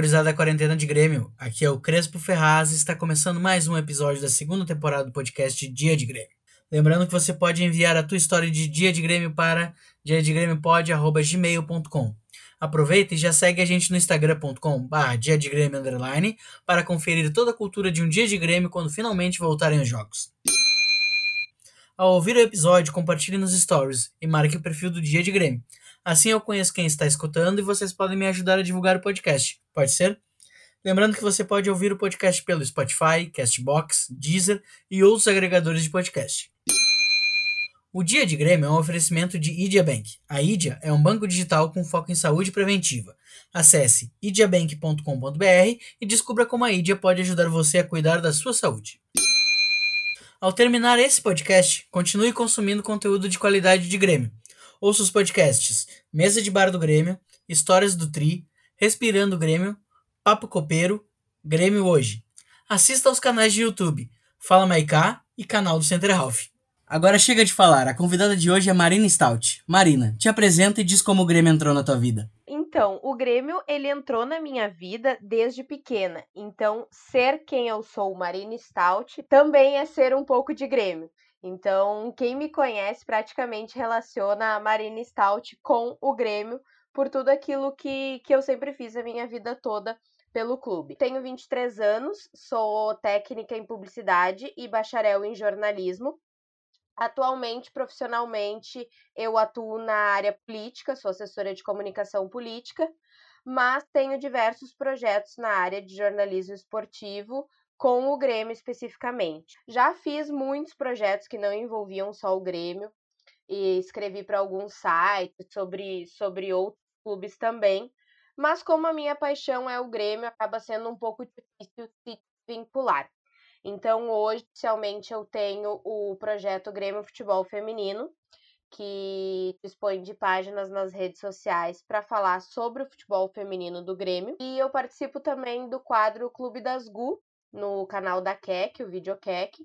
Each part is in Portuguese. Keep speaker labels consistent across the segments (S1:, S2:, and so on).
S1: Gurizada da quarentena de Grêmio. Aqui é o Crespo Ferraz e está começando mais um episódio da segunda temporada do podcast Dia de Grêmio. Lembrando que você pode enviar a tua história de Dia de Grêmio para diadegrêmiopod.gmail.com Aproveita e já segue a gente no instagram.com dia de Grêmio para conferir toda a cultura de um dia de Grêmio quando finalmente voltarem os jogos. Ao ouvir o episódio, compartilhe nos stories e marque o perfil do Dia de Grêmio. Assim eu conheço quem está escutando e vocês podem me ajudar a divulgar o podcast. Pode ser? Lembrando que você pode ouvir o podcast pelo Spotify, Castbox, Deezer e outros agregadores de podcast. O Dia de Grêmio é um oferecimento de Idia Bank. A Idia é um banco digital com foco em saúde preventiva. Acesse idiabank.com.br e descubra como a Idia pode ajudar você a cuidar da sua saúde. Ao terminar esse podcast, continue consumindo conteúdo de qualidade de Grêmio. Ouça os podcasts Mesa de Bar do Grêmio, Histórias do Tri, Respirando Grêmio, Papo Copeiro, Grêmio Hoje. Assista aos canais de YouTube Fala Maiká e canal do Center Ralph. Agora chega de falar, a convidada de hoje é Marina Stout. Marina, te apresenta e diz como o Grêmio entrou na tua vida.
S2: Então, o Grêmio, ele entrou na minha vida desde pequena. Então, ser quem eu sou, Marina Stout, também é ser um pouco de Grêmio. Então, quem me conhece praticamente relaciona a Marina Stout com o Grêmio por tudo aquilo que, que eu sempre fiz a minha vida toda pelo clube. Tenho 23 anos, sou técnica em publicidade e bacharel em jornalismo. Atualmente, profissionalmente, eu atuo na área política, sou assessora de comunicação política, mas tenho diversos projetos na área de jornalismo esportivo, com o Grêmio especificamente. Já fiz muitos projetos que não envolviam só o Grêmio e escrevi para alguns sites sobre, sobre outros clubes também, mas como a minha paixão é o Grêmio, acaba sendo um pouco difícil se vincular. Então, hoje, oficialmente, eu tenho o projeto Grêmio Futebol Feminino, que dispõe de páginas nas redes sociais para falar sobre o futebol feminino do Grêmio. E eu participo também do quadro Clube das Gu, no canal da Keck, o Videokek,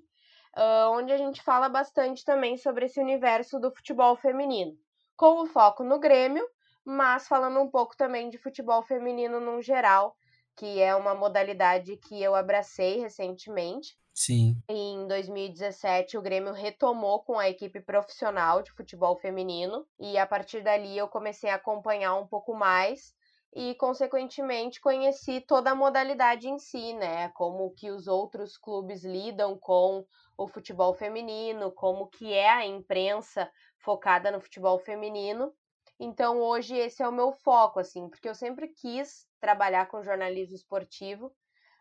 S2: uh, onde a gente fala bastante também sobre esse universo do futebol feminino, com o foco no Grêmio, mas falando um pouco também de futebol feminino no geral, que é uma modalidade que eu abracei recentemente.
S1: Sim.
S2: Em 2017, o Grêmio retomou com a equipe profissional de futebol feminino, e a partir dali eu comecei a acompanhar um pouco mais e, consequentemente, conheci toda a modalidade em si, né? Como que os outros clubes lidam com o futebol feminino, como que é a imprensa focada no futebol feminino. Então, hoje esse é o meu foco, assim, porque eu sempre quis trabalhar com jornalismo esportivo,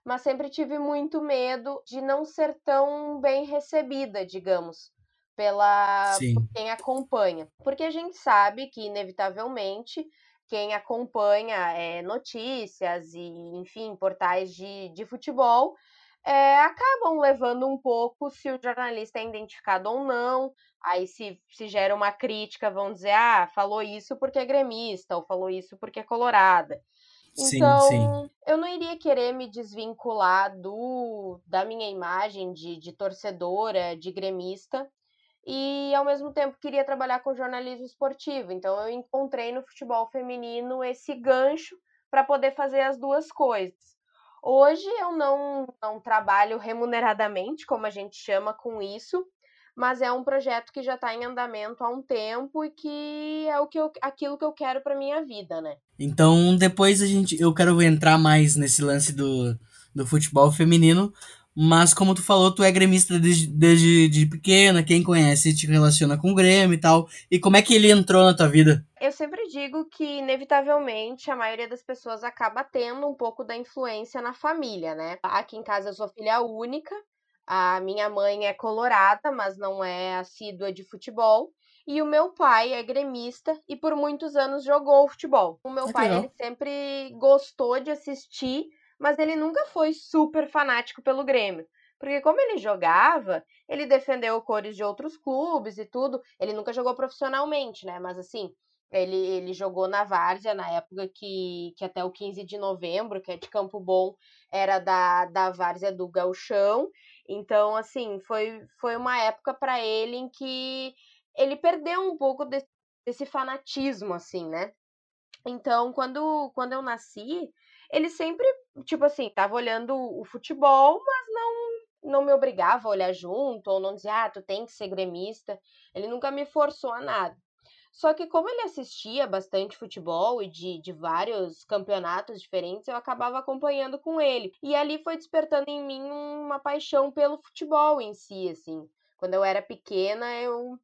S2: mas sempre tive muito medo de não ser tão bem recebida, digamos, pela por quem acompanha. Porque a gente sabe que, inevitavelmente, quem acompanha é, notícias e, enfim, portais de, de futebol, é, acabam levando um pouco se o jornalista é identificado ou não. Aí, se, se gera uma crítica, vão dizer, ah, falou isso porque é gremista, ou falou isso porque é colorada. Então, sim, sim. eu não iria querer me desvincular do da minha imagem de, de torcedora, de gremista, e ao mesmo tempo queria trabalhar com jornalismo esportivo. Então eu encontrei no futebol feminino esse gancho para poder fazer as duas coisas. Hoje eu não, não trabalho remuneradamente, como a gente chama com isso, mas é um projeto que já está em andamento há um tempo e que é o que eu, aquilo que eu quero para minha vida, né?
S1: Então depois a gente, eu quero entrar mais nesse lance do, do futebol feminino, mas como tu falou, tu é gremista desde, desde de pequena, quem conhece te relaciona com o Grêmio e tal. E como é que ele entrou na tua vida?
S2: Eu sempre digo que, inevitavelmente, a maioria das pessoas acaba tendo um pouco da influência na família, né? Aqui em casa eu sou filha única, a minha mãe é colorada, mas não é assídua de futebol. E o meu pai é gremista e por muitos anos jogou futebol. O meu ah, pai ele sempre gostou de assistir mas ele nunca foi super fanático pelo Grêmio. Porque como ele jogava, ele defendeu cores de outros clubes e tudo. Ele nunca jogou profissionalmente, né? Mas assim, ele, ele jogou na Várzea na época que, que até o 15 de novembro, que é de Campo Bom, era da, da Várzea do Galchão. Então, assim, foi, foi uma época para ele em que ele perdeu um pouco desse, desse fanatismo, assim, né? Então, quando, quando eu nasci, ele sempre, tipo assim, tava olhando o futebol, mas não, não me obrigava a olhar junto, ou não dizia, ah, tu tem que ser gremista. Ele nunca me forçou a nada. Só que como ele assistia bastante futebol e de, de vários campeonatos diferentes, eu acabava acompanhando com ele. E ali foi despertando em mim uma paixão pelo futebol em si, assim. Quando eu era pequena, eu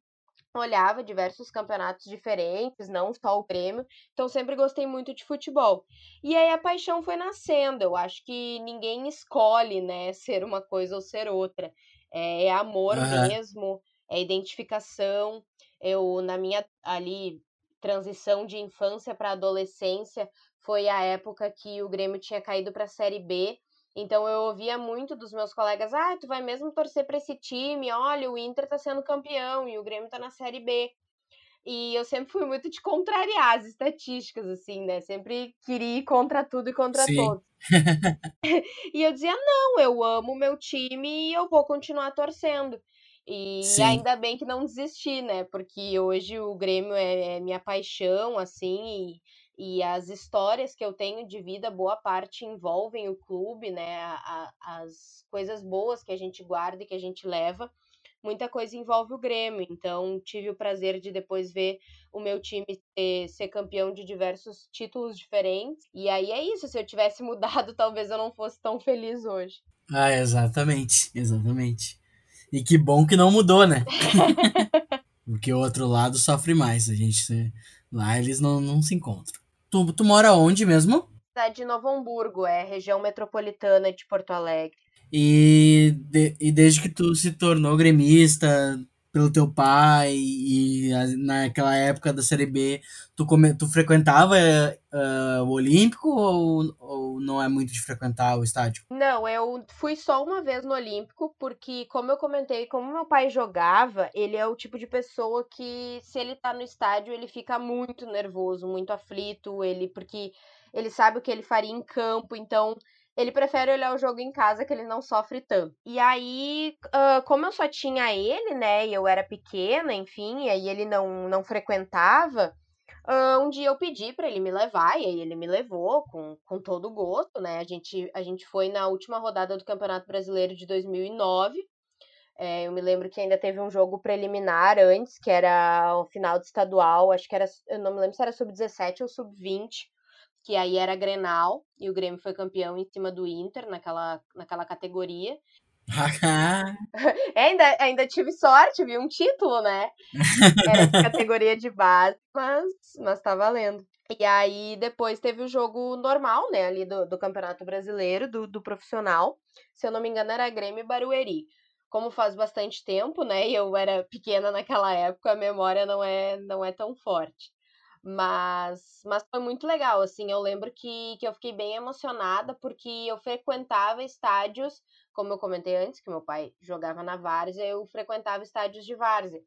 S2: olhava diversos campeonatos diferentes, não só o prêmio, então sempre gostei muito de futebol. E aí a paixão foi nascendo. Eu acho que ninguém escolhe, né, ser uma coisa ou ser outra. É, é amor uhum. mesmo, é identificação. Eu, na minha ali transição de infância para adolescência, foi a época que o Grêmio tinha caído para a Série B. Então eu ouvia muito dos meus colegas: "Ah, tu vai mesmo torcer para esse time? Olha, o Inter tá sendo campeão e o Grêmio tá na Série B". E eu sempre fui muito de contrariar as estatísticas, assim, né? Sempre queria ir contra tudo e contra Sim. todos. e eu dizia: não, eu amo o meu time e eu vou continuar torcendo. E Sim. ainda bem que não desisti, né? Porque hoje o Grêmio é, é minha paixão, assim, e, e, as histórias que eu tenho de vida, boa parte envolvem o clube, né? A, as coisas boas que a gente guarda e que a gente leva, muita coisa envolve o Grêmio. Então, tive o prazer de depois ver o meu time ser, ser campeão de diversos títulos diferentes. E aí é isso, se eu tivesse mudado, talvez eu não fosse tão feliz hoje.
S1: Ah, exatamente, exatamente. E que bom que não mudou, né? Porque o outro lado sofre mais. A gente lá eles não, não se encontram. Tu, tu mora onde mesmo?
S2: Cidade de Novo Hamburgo, é região metropolitana de Porto Alegre.
S1: E, de, e desde que tu se tornou gremista, pelo teu pai e naquela época da Série B, tu, come, tu frequentava uh, o Olímpico ou, ou não é muito de frequentar o estádio?
S2: Não, eu fui só uma vez no Olímpico, porque, como eu comentei, como meu pai jogava, ele é o tipo de pessoa que, se ele tá no estádio, ele fica muito nervoso, muito aflito, ele, porque ele sabe o que ele faria em campo, então ele prefere olhar o jogo em casa que ele não sofre tanto. E aí, uh, como eu só tinha ele, né, e eu era pequena, enfim, e aí ele não, não frequentava, uh, um dia eu pedi para ele me levar, e aí ele me levou com, com todo o gosto, né, a gente, a gente foi na última rodada do Campeonato Brasileiro de 2009, é, eu me lembro que ainda teve um jogo preliminar antes, que era o final de estadual, acho que era, eu não me lembro se era sub-17 ou sub-20, que aí era Grenal, e o Grêmio foi campeão em cima do Inter naquela, naquela categoria. é, ainda, ainda tive sorte, vi um título, né? Era categoria de base, mas, mas tá valendo. E aí depois teve o jogo normal, né, ali do, do Campeonato Brasileiro, do, do profissional. Se eu não me engano, era Grêmio e Barueri. Como faz bastante tempo, né, e eu era pequena naquela época, a memória não é, não é tão forte. Mas, mas foi muito legal, assim, eu lembro que, que eu fiquei bem emocionada porque eu frequentava estádios, como eu comentei antes, que meu pai jogava na Várzea, eu frequentava estádios de Várzea.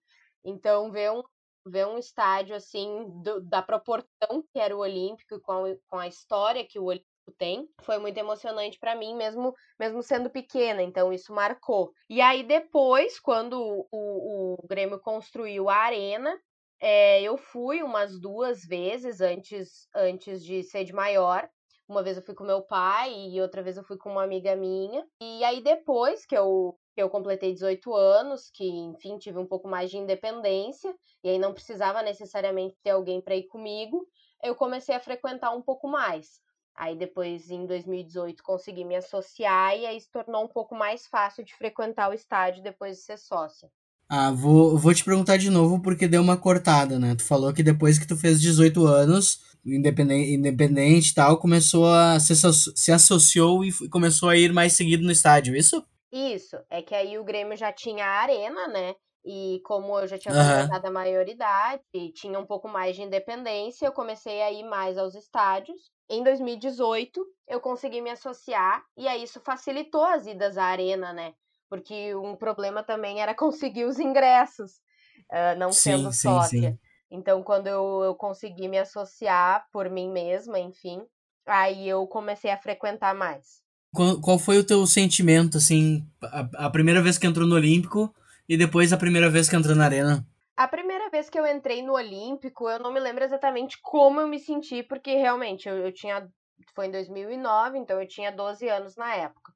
S2: Então, ver um, ver um estádio, assim, do, da proporção que era o Olímpico, com com a história que o Olímpico tem, foi muito emocionante para mim, mesmo mesmo sendo pequena, então isso marcou. E aí depois, quando o, o, o Grêmio construiu a arena, é, eu fui umas duas vezes antes, antes de ser de maior. Uma vez eu fui com meu pai e outra vez eu fui com uma amiga minha. E aí depois que eu, que eu completei 18 anos, que enfim tive um pouco mais de independência, e aí não precisava necessariamente ter alguém para ir comigo, eu comecei a frequentar um pouco mais. Aí depois, em 2018, consegui me associar e aí se tornou um pouco mais fácil de frequentar o estádio depois de ser sócia.
S1: Ah, vou, vou te perguntar de novo porque deu uma cortada, né? Tu falou que depois que tu fez 18 anos, independente, independente e tal, começou a se, se associou e começou a ir mais seguido no estádio, isso?
S2: Isso, é que aí o Grêmio já tinha a arena, né? E como eu já tinha completado uhum. a maioridade e tinha um pouco mais de independência, eu comecei a ir mais aos estádios. Em 2018, eu consegui me associar e aí isso facilitou as idas à arena, né? Porque um problema também era conseguir os ingressos, uh, não sim, sendo sim, sócia. Sim. Então, quando eu, eu consegui me associar por mim mesma, enfim, aí eu comecei a frequentar mais.
S1: Qual, qual foi o teu sentimento, assim, a, a primeira vez que entrou no Olímpico e depois a primeira vez que entrou na Arena?
S2: A primeira vez que eu entrei no Olímpico, eu não me lembro exatamente como eu me senti, porque realmente eu, eu tinha. Foi em 2009, então eu tinha 12 anos na época.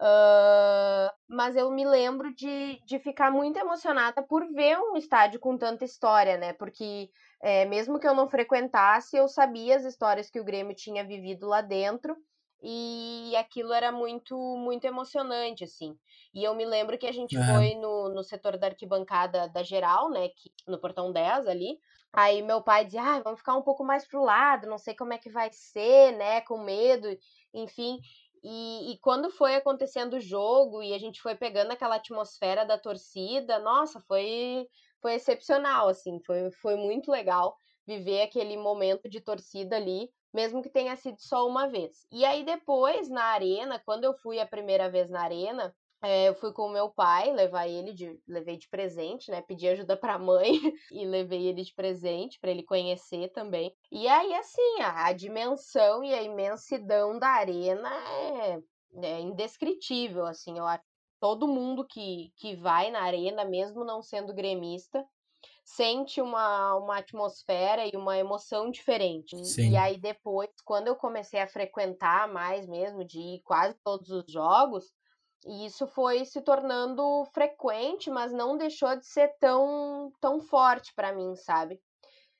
S2: Uh, mas eu me lembro de, de ficar muito emocionada por ver um estádio com tanta história, né? Porque é, mesmo que eu não frequentasse, eu sabia as histórias que o Grêmio tinha vivido lá dentro e aquilo era muito muito emocionante assim e eu me lembro que a gente foi no, no setor da arquibancada da geral né que, no portão 10 ali aí meu pai dizia ah, vamos ficar um pouco mais pro lado não sei como é que vai ser né com medo enfim e, e quando foi acontecendo o jogo e a gente foi pegando aquela atmosfera da torcida nossa foi foi excepcional assim foi, foi muito legal viver aquele momento de torcida ali mesmo que tenha sido só uma vez. E aí depois, na arena, quando eu fui a primeira vez na arena, é, eu fui com o meu pai, levar ele de, levei de presente, né? Pedi ajuda pra mãe e levei ele de presente para ele conhecer também. E aí, assim, a, a, dimensão e a imensidão da arena é, é indescritível, assim, eu acho. Todo mundo que, que vai na arena, mesmo não sendo gremista, sente uma, uma atmosfera e uma emoção diferente. Sim. E aí depois, quando eu comecei a frequentar mais mesmo, de ir quase todos os jogos, isso foi se tornando frequente, mas não deixou de ser tão, tão forte para mim, sabe?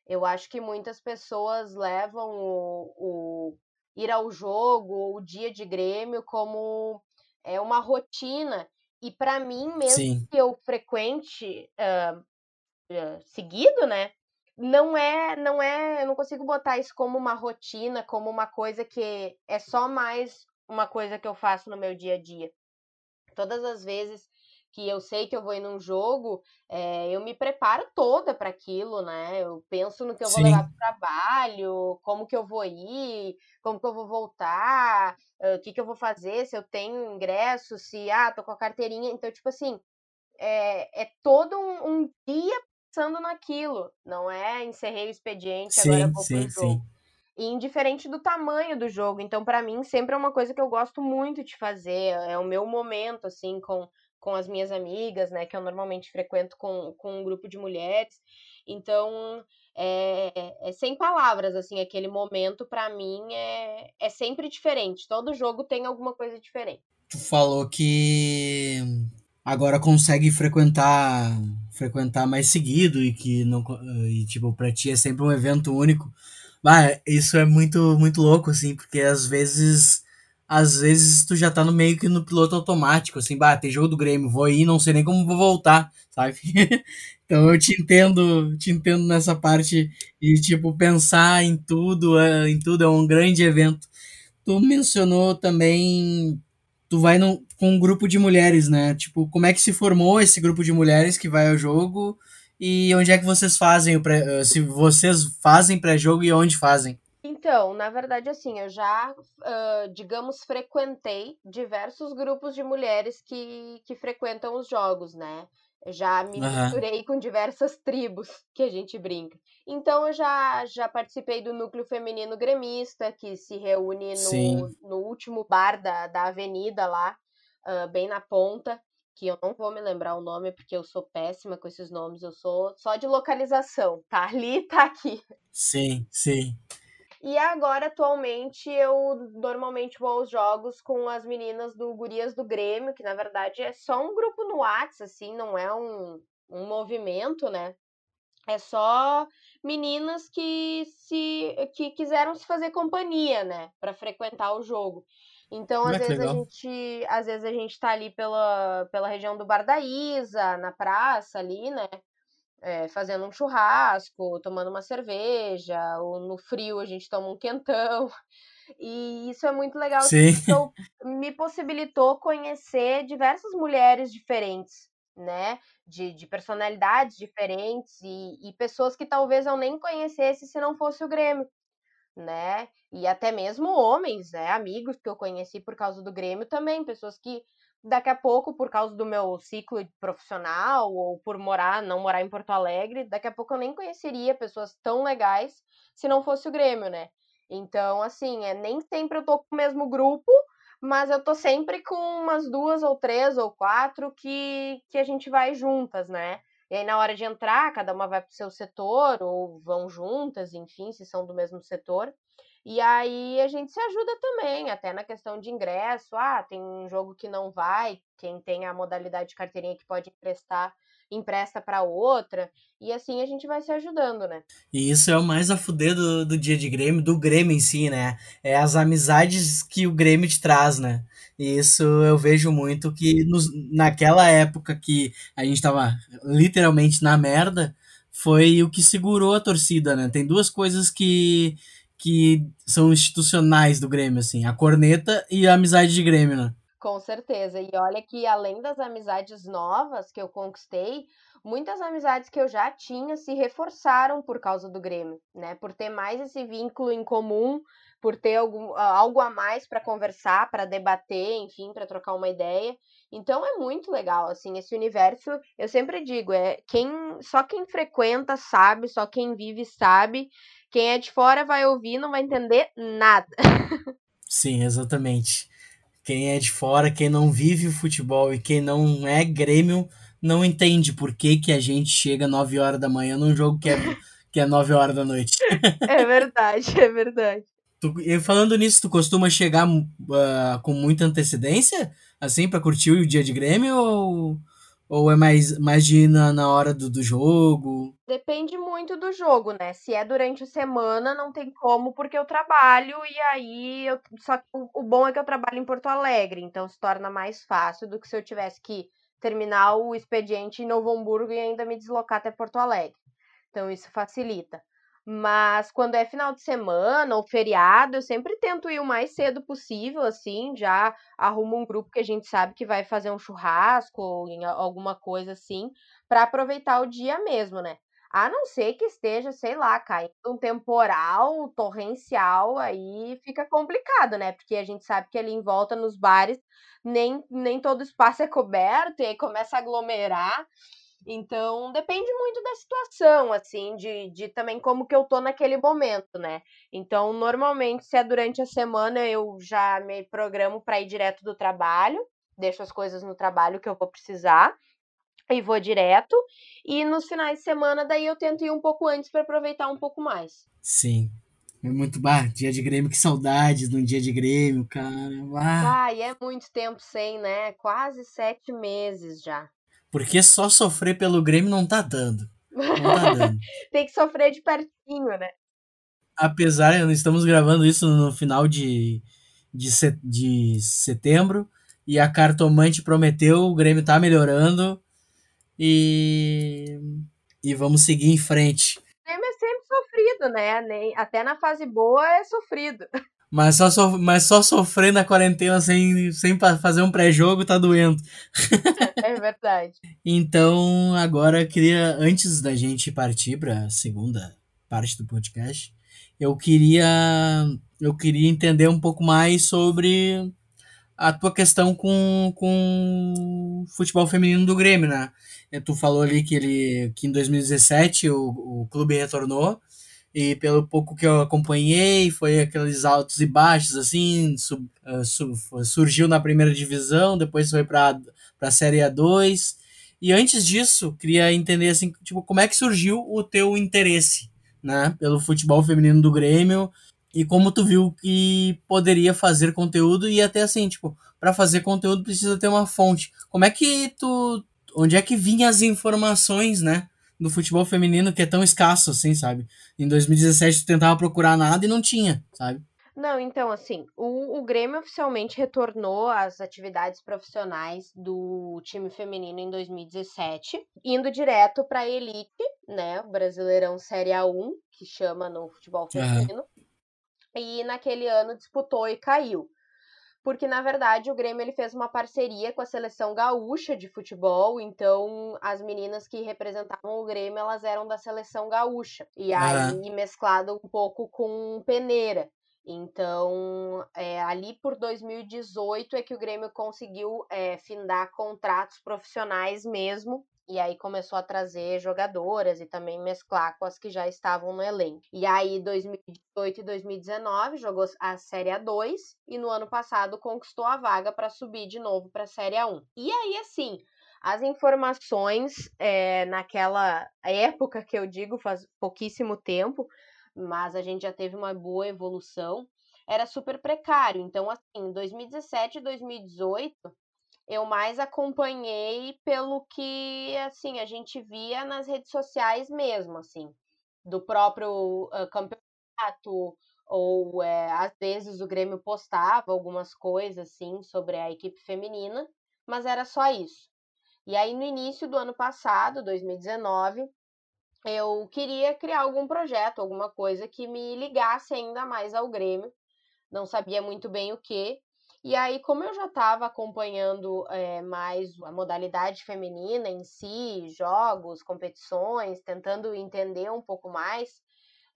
S2: Eu acho que muitas pessoas levam o, o ir ao jogo, o dia de Grêmio, como é uma rotina. E para mim, mesmo Sim. que eu frequente uh, eh, seguido, né? Não é, não é, eu não consigo botar isso como uma rotina, como uma coisa que é só mais uma coisa que eu faço no meu dia a dia. Todas as vezes que eu sei que eu vou ir num jogo, é, eu me preparo toda para aquilo, né? Eu penso no que eu vou Sim. levar para o trabalho, como que eu vou ir, como que eu vou voltar, o que que eu vou fazer, se eu tenho ingresso, se, ah, tô com a carteirinha. Então, tipo assim, é, é todo um, um dia pensando naquilo, não é encerrei o expediente, sim, agora vou sim, pro jogo. Sim. E indiferente do tamanho do jogo. Então, para mim, sempre é uma coisa que eu gosto muito de fazer. É o meu momento, assim, com, com as minhas amigas, né? Que eu normalmente frequento com, com um grupo de mulheres. Então, é, é sem palavras, assim, aquele momento, para mim, é, é sempre diferente. Todo jogo tem alguma coisa diferente.
S1: Tu falou que agora consegue frequentar frequentar mais seguido e que não e tipo para ti é sempre um evento único. Bah, isso é muito muito louco assim, porque às vezes às vezes tu já tá no meio que no piloto automático, assim, bah, tem jogo do Grêmio, vou ir, não sei nem como vou voltar, sabe? então eu te entendo, te entendo nessa parte e tipo pensar em tudo, é, em tudo é um grande evento. Tu mencionou também tu vai no, com um grupo de mulheres, né? Tipo, como é que se formou esse grupo de mulheres que vai ao jogo e onde é que vocês fazem o pré, eh, se vocês fazem pré-jogo e onde fazem?
S2: Então, na verdade, assim, eu já, uh, digamos, frequentei diversos grupos de mulheres que, que frequentam os jogos, né? já me uhum. misturei com diversas tribos que a gente brinca. Então eu já, já participei do núcleo feminino gremista, que se reúne no, no último bar da, da avenida lá, uh, bem na ponta, que eu não vou me lembrar o nome porque eu sou péssima com esses nomes, eu sou só de localização, tá ali, tá aqui.
S1: Sim, sim.
S2: E agora, atualmente, eu normalmente vou aos jogos com as meninas do Gurias do Grêmio, que na verdade é só um grupo no WhatsApp, assim, não é um, um movimento, né? É só meninas que se que quiseram se fazer companhia, né, para frequentar o jogo. Então, às vezes legal. a gente, às vezes a gente tá ali pela, pela região do Bar da Isa, na praça ali, né? é, fazendo um churrasco, tomando uma cerveja, ou no frio a gente toma um quentão. E isso é muito legal, Sim. Então, me possibilitou conhecer diversas mulheres diferentes, né? De, de personalidades diferentes e, e pessoas que talvez eu nem conhecesse se não fosse o Grêmio, né? E até mesmo homens, né? Amigos que eu conheci por causa do Grêmio também, pessoas que daqui a pouco, por causa do meu ciclo profissional ou por morar, não morar em Porto Alegre, daqui a pouco eu nem conheceria pessoas tão legais se não fosse o Grêmio, né? Então, assim, é, nem sempre eu tô com o mesmo grupo, mas eu tô sempre com umas duas ou três ou quatro que, que a gente vai juntas, né? E aí, na hora de entrar, cada uma vai para o seu setor, ou vão juntas, enfim, se são do mesmo setor. E aí a gente se ajuda também, até na questão de ingresso. Ah, tem um jogo que não vai, quem tem a modalidade de carteirinha que pode emprestar, empresta para outra. E assim a gente vai se ajudando, né?
S1: E isso é o mais a fuder do, do dia de Grêmio, do Grêmio em si, né? É as amizades que o Grêmio te traz, né? E isso eu vejo muito que nos, naquela época que a gente tava literalmente na merda, foi o que segurou a torcida, né? Tem duas coisas que que são institucionais do Grêmio, assim, a corneta e a amizade de Grêmio, né?
S2: Com certeza. E olha que além das amizades novas que eu conquistei, muitas amizades que eu já tinha se reforçaram por causa do Grêmio, né? Por ter mais esse vínculo em comum, por ter algum, algo a mais para conversar, para debater, enfim, para trocar uma ideia. Então é muito legal, assim, esse universo, eu sempre digo, é quem só quem frequenta sabe, só quem vive sabe. Quem é de fora vai ouvir, não vai entender nada.
S1: Sim, exatamente. Quem é de fora, quem não vive o futebol e quem não é Grêmio, não entende por que, que a gente chega 9 horas da manhã num jogo que é, que é 9 horas da noite.
S2: É verdade, é verdade.
S1: Tu, e falando nisso, tu costuma chegar uh, com muita antecedência, assim, para curtir o dia de Grêmio ou ou é mais, mais de ir na, na hora do, do jogo?
S2: Depende muito do jogo, né? Se é durante a semana, não tem como, porque eu trabalho e aí. Eu... Só que o, o bom é que eu trabalho em Porto Alegre, então se torna mais fácil do que se eu tivesse que terminar o expediente em Novo Hamburgo e ainda me deslocar até Porto Alegre. Então isso facilita. Mas quando é final de semana ou feriado, eu sempre tento ir o mais cedo possível, assim, já arrumo um grupo que a gente sabe que vai fazer um churrasco ou alguma coisa assim, para aproveitar o dia mesmo, né? A não ser que esteja, sei lá, caindo um temporal torrencial, aí fica complicado, né? Porque a gente sabe que ali em volta nos bares nem, nem todo espaço é coberto e aí começa a aglomerar. Então, depende muito da situação, assim, de, de também como que eu tô naquele momento, né? Então, normalmente, se é durante a semana, eu já me programo para ir direto do trabalho, deixo as coisas no trabalho que eu vou precisar e vou direto. E nos finais de semana, daí eu tento ir um pouco antes para aproveitar um pouco mais.
S1: Sim. É muito bar, dia de Grêmio, que saudades de um dia de Grêmio, cara.
S2: Ah. Ai, é muito tempo sem, né? Quase sete meses já.
S1: Porque só sofrer pelo Grêmio não tá dando. Não tá dando.
S2: Tem que sofrer de pertinho, né?
S1: Apesar, estamos gravando isso no final de, de, de setembro e a cartomante prometeu, o Grêmio tá melhorando e, e vamos seguir em frente.
S2: O Grêmio é sempre sofrido, né? Nem, até na fase boa é sofrido.
S1: Mas só, so, mas só sofrer na quarentena sem, sem fazer um pré-jogo tá doendo.
S2: É verdade.
S1: então, agora eu queria, antes da gente partir para a segunda parte do podcast, eu queria, eu queria entender um pouco mais sobre a tua questão com, com o futebol feminino do Grêmio, né? Tu falou ali que, ele, que em 2017 o, o clube retornou e pelo pouco que eu acompanhei, foi aqueles altos e baixos, assim, sub, uh, su, surgiu na primeira divisão, depois foi para a Série A2, e antes disso, queria entender, assim, tipo, como é que surgiu o teu interesse, né, pelo futebol feminino do Grêmio, e como tu viu que poderia fazer conteúdo, e até assim, tipo, para fazer conteúdo precisa ter uma fonte. Como é que tu, onde é que vinham as informações, né, do futebol feminino que é tão escasso, assim, sabe? Em 2017 tu tentava procurar nada e não tinha, sabe?
S2: Não, então, assim, o, o Grêmio oficialmente retornou às atividades profissionais do time feminino em 2017, indo direto para a elite, né? O Brasileirão Série A1, que chama no futebol feminino. Uhum. E naquele ano disputou e caiu porque na verdade o Grêmio ele fez uma parceria com a seleção gaúcha de futebol, então as meninas que representavam o Grêmio elas eram da seleção gaúcha e aí mesclado um pouco com peneira. Então, é, ali por 2018 é que o Grêmio conseguiu é, findar contratos profissionais mesmo e aí começou a trazer jogadoras e também mesclar com as que já estavam no elenco. E aí, 2018 e 2019, jogou a Série A2 e no ano passado conquistou a vaga para subir de novo para a Série A1. E aí, assim, As informações é, naquela época que eu digo, faz pouquíssimo tempo, mas a gente já teve uma boa evolução, era super precário. Então, assim, em 2017 e 2018, eu mais acompanhei pelo que, assim, a gente via nas redes sociais mesmo, assim, do próprio uh, campeonato, ou é, às vezes o Grêmio postava algumas coisas, assim, sobre a equipe feminina, mas era só isso. E aí, no início do ano passado, 2019, eu queria criar algum projeto, alguma coisa que me ligasse ainda mais ao Grêmio. Não sabia muito bem o que. E aí, como eu já estava acompanhando é, mais a modalidade feminina em si, jogos, competições, tentando entender um pouco mais,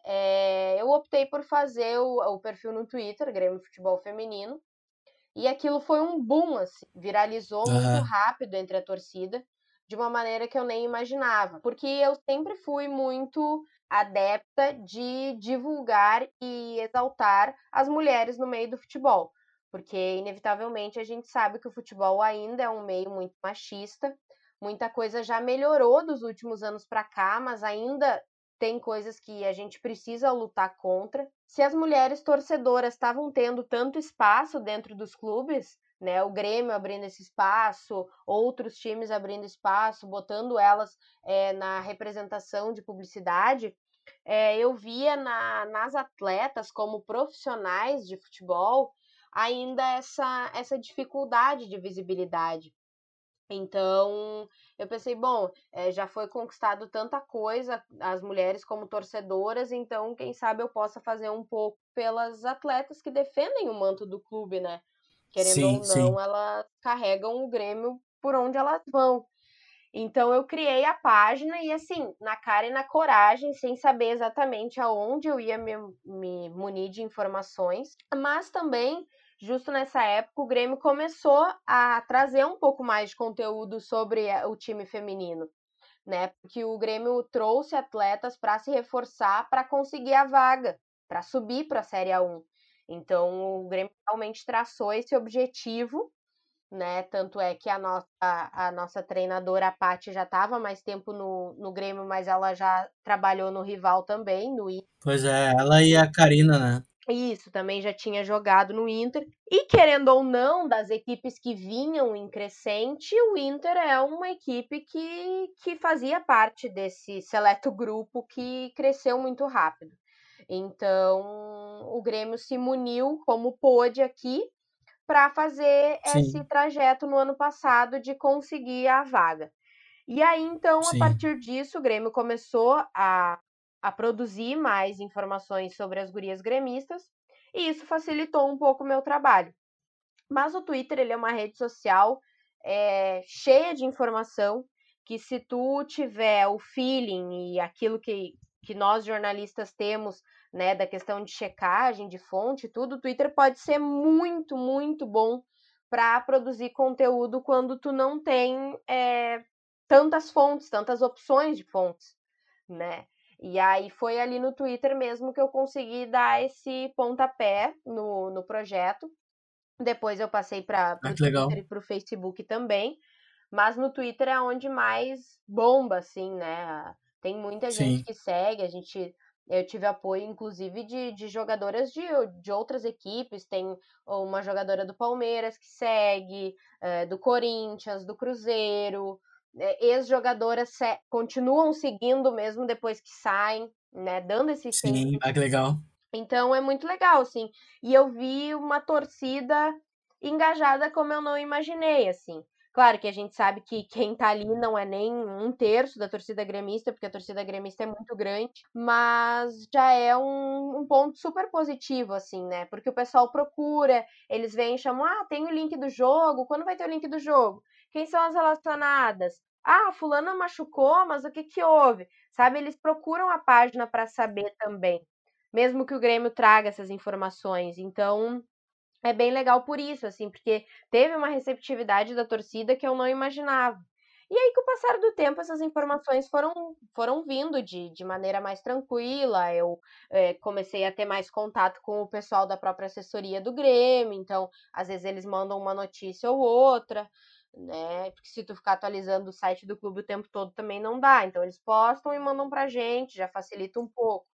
S2: é, eu optei por fazer o, o perfil no Twitter, Grêmio Futebol Feminino. E aquilo foi um boom, assim, viralizou uhum. muito rápido entre a torcida de uma maneira que eu nem imaginava. Porque eu sempre fui muito adepta de divulgar e exaltar as mulheres no meio do futebol. Porque, inevitavelmente, a gente sabe que o futebol ainda é um meio muito machista. Muita coisa já melhorou dos últimos anos para cá, mas ainda tem coisas que a gente precisa lutar contra. Se as mulheres torcedoras estavam tendo tanto espaço dentro dos clubes, né? O Grêmio abrindo esse espaço, outros times abrindo espaço, botando elas é, na representação de publicidade. É, eu via na, nas atletas como profissionais de futebol ainda essa, essa dificuldade de visibilidade. Então, eu pensei, bom, é, já foi conquistado tanta coisa, as mulheres como torcedoras, então quem sabe eu possa fazer um pouco pelas atletas que defendem o manto do clube, né? Querendo sim, ou não, sim. elas carregam o Grêmio por onde elas vão. Então eu criei a página e assim, na cara e na coragem, sem saber exatamente aonde eu ia me, me munir de informações, mas também justo nessa época o Grêmio começou a trazer um pouco mais de conteúdo sobre o time feminino, né? Porque o Grêmio trouxe atletas para se reforçar para conseguir a vaga, para subir para a Série A1. Então, o Grêmio realmente traçou esse objetivo, né? Tanto é que a nossa, a nossa treinadora, a Paty, já estava mais tempo no, no Grêmio, mas ela já trabalhou no rival também, no Inter.
S1: Pois é, ela e a Karina, né?
S2: Isso, também já tinha jogado no Inter. E querendo ou não, das equipes que vinham em crescente, o Inter é uma equipe que, que fazia parte desse seleto grupo que cresceu muito rápido. Então, o Grêmio se muniu como pôde aqui para fazer Sim. esse trajeto no ano passado de conseguir a vaga. E aí, então, Sim. a partir disso, o Grêmio começou a, a produzir mais informações sobre as gurias gremistas, e isso facilitou um pouco o meu trabalho. Mas o Twitter ele é uma rede social é, cheia de informação que se tu tiver o feeling e aquilo que, que nós jornalistas temos né, da questão de checagem de fonte, tudo, o Twitter pode ser muito, muito bom para produzir conteúdo quando tu não tem é, tantas fontes, tantas opções de fontes, né? E aí foi ali no Twitter mesmo que eu consegui dar esse pontapé no, no projeto. Depois eu passei para o ah, Twitter e para o Facebook também. Mas no Twitter é onde mais bomba, assim, né? Tem muita Sim. gente que segue, a gente eu tive apoio, inclusive, de, de jogadoras de, de outras equipes. Tem uma jogadora do Palmeiras que segue, é, do Corinthians, do Cruzeiro. É, Ex-jogadoras se continuam seguindo mesmo depois que saem, né? Dando esse
S1: Sim, ah, que legal.
S2: Então é muito legal, assim. E eu vi uma torcida engajada como eu não imaginei, assim. Claro que a gente sabe que quem tá ali não é nem um terço da torcida gremista, porque a torcida gremista é muito grande, mas já é um, um ponto super positivo, assim, né? Porque o pessoal procura, eles vêm e chamam, ah, tem o link do jogo, quando vai ter o link do jogo? Quem são as relacionadas? Ah, fulana machucou, mas o que que houve? Sabe, eles procuram a página para saber também, mesmo que o Grêmio traga essas informações. Então, é bem legal por isso, assim, porque teve uma receptividade da torcida que eu não imaginava. E aí, com o passar do tempo, essas informações foram, foram vindo de, de maneira mais tranquila. Eu é, comecei a ter mais contato com o pessoal da própria assessoria do Grêmio, então, às vezes, eles mandam uma notícia ou outra. Né? Porque se tu ficar atualizando o site do clube o tempo todo também não dá. Então eles postam e mandam pra gente, já facilita um pouco.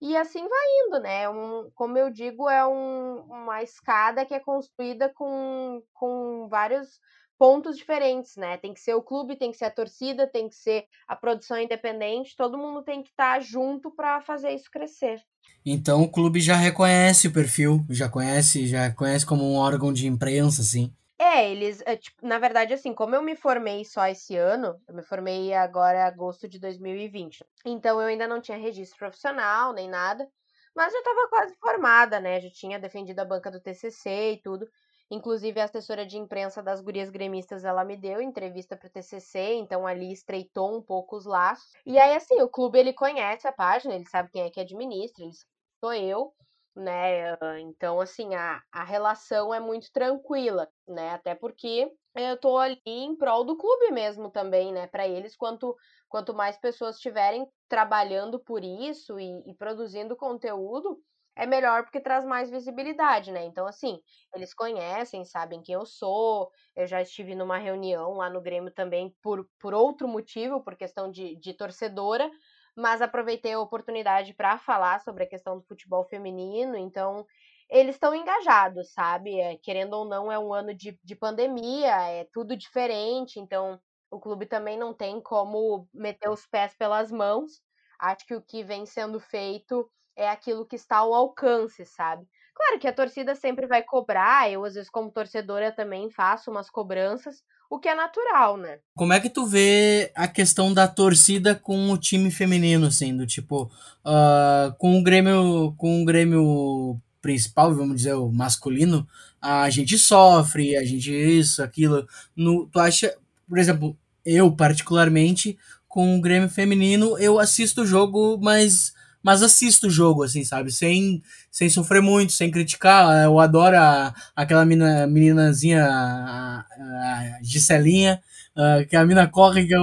S2: E assim vai indo, né? Um, como eu digo, é um, uma escada que é construída com, com vários pontos diferentes, né? Tem que ser o clube, tem que ser a torcida, tem que ser a produção independente, todo mundo tem que estar tá junto para fazer isso crescer.
S1: Então o clube já reconhece o perfil, já conhece, já conhece como um órgão de imprensa, assim.
S2: É, eles, é, tipo, na verdade, assim, como eu me formei só esse ano, eu me formei agora em agosto de 2020. Então eu ainda não tinha registro profissional, nem nada, mas já estava quase formada, né? Já tinha defendido a banca do TCC e tudo. Inclusive, a assessora de imprensa das gurias gremistas, ela me deu entrevista para o TCC, então ali estreitou um pouco os laços. E aí, assim, o clube, ele conhece a página, ele sabe quem é que administra, ele sou eu, né? Então, assim, a, a relação é muito tranquila, né? Até porque eu tô ali em prol do clube mesmo também, né? Para eles, quanto, quanto mais pessoas estiverem trabalhando por isso e, e produzindo conteúdo, é melhor porque traz mais visibilidade, né? Então, assim, eles conhecem, sabem quem eu sou. Eu já estive numa reunião lá no Grêmio também por, por outro motivo, por questão de, de torcedora, mas aproveitei a oportunidade para falar sobre a questão do futebol feminino. Então, eles estão engajados, sabe? É, querendo ou não, é um ano de, de pandemia, é tudo diferente, então o clube também não tem como meter os pés pelas mãos. Acho que o que vem sendo feito é aquilo que está ao alcance, sabe? Claro que a torcida sempre vai cobrar, eu às vezes como torcedora também faço umas cobranças, o que é natural, né?
S1: Como é que tu vê a questão da torcida com o time feminino, assim, do tipo, uh, com o Grêmio, com o Grêmio principal, vamos dizer, o masculino, a gente sofre, a gente isso, aquilo. No, tu acha, por exemplo, eu particularmente, com o Grêmio feminino, eu assisto o jogo, mas mas assisto o jogo, assim, sabe? Sem, sem sofrer muito, sem criticar. Eu adoro a, aquela menina, meninazinha, a, a Giselinha, uh, que a mina corre, que é,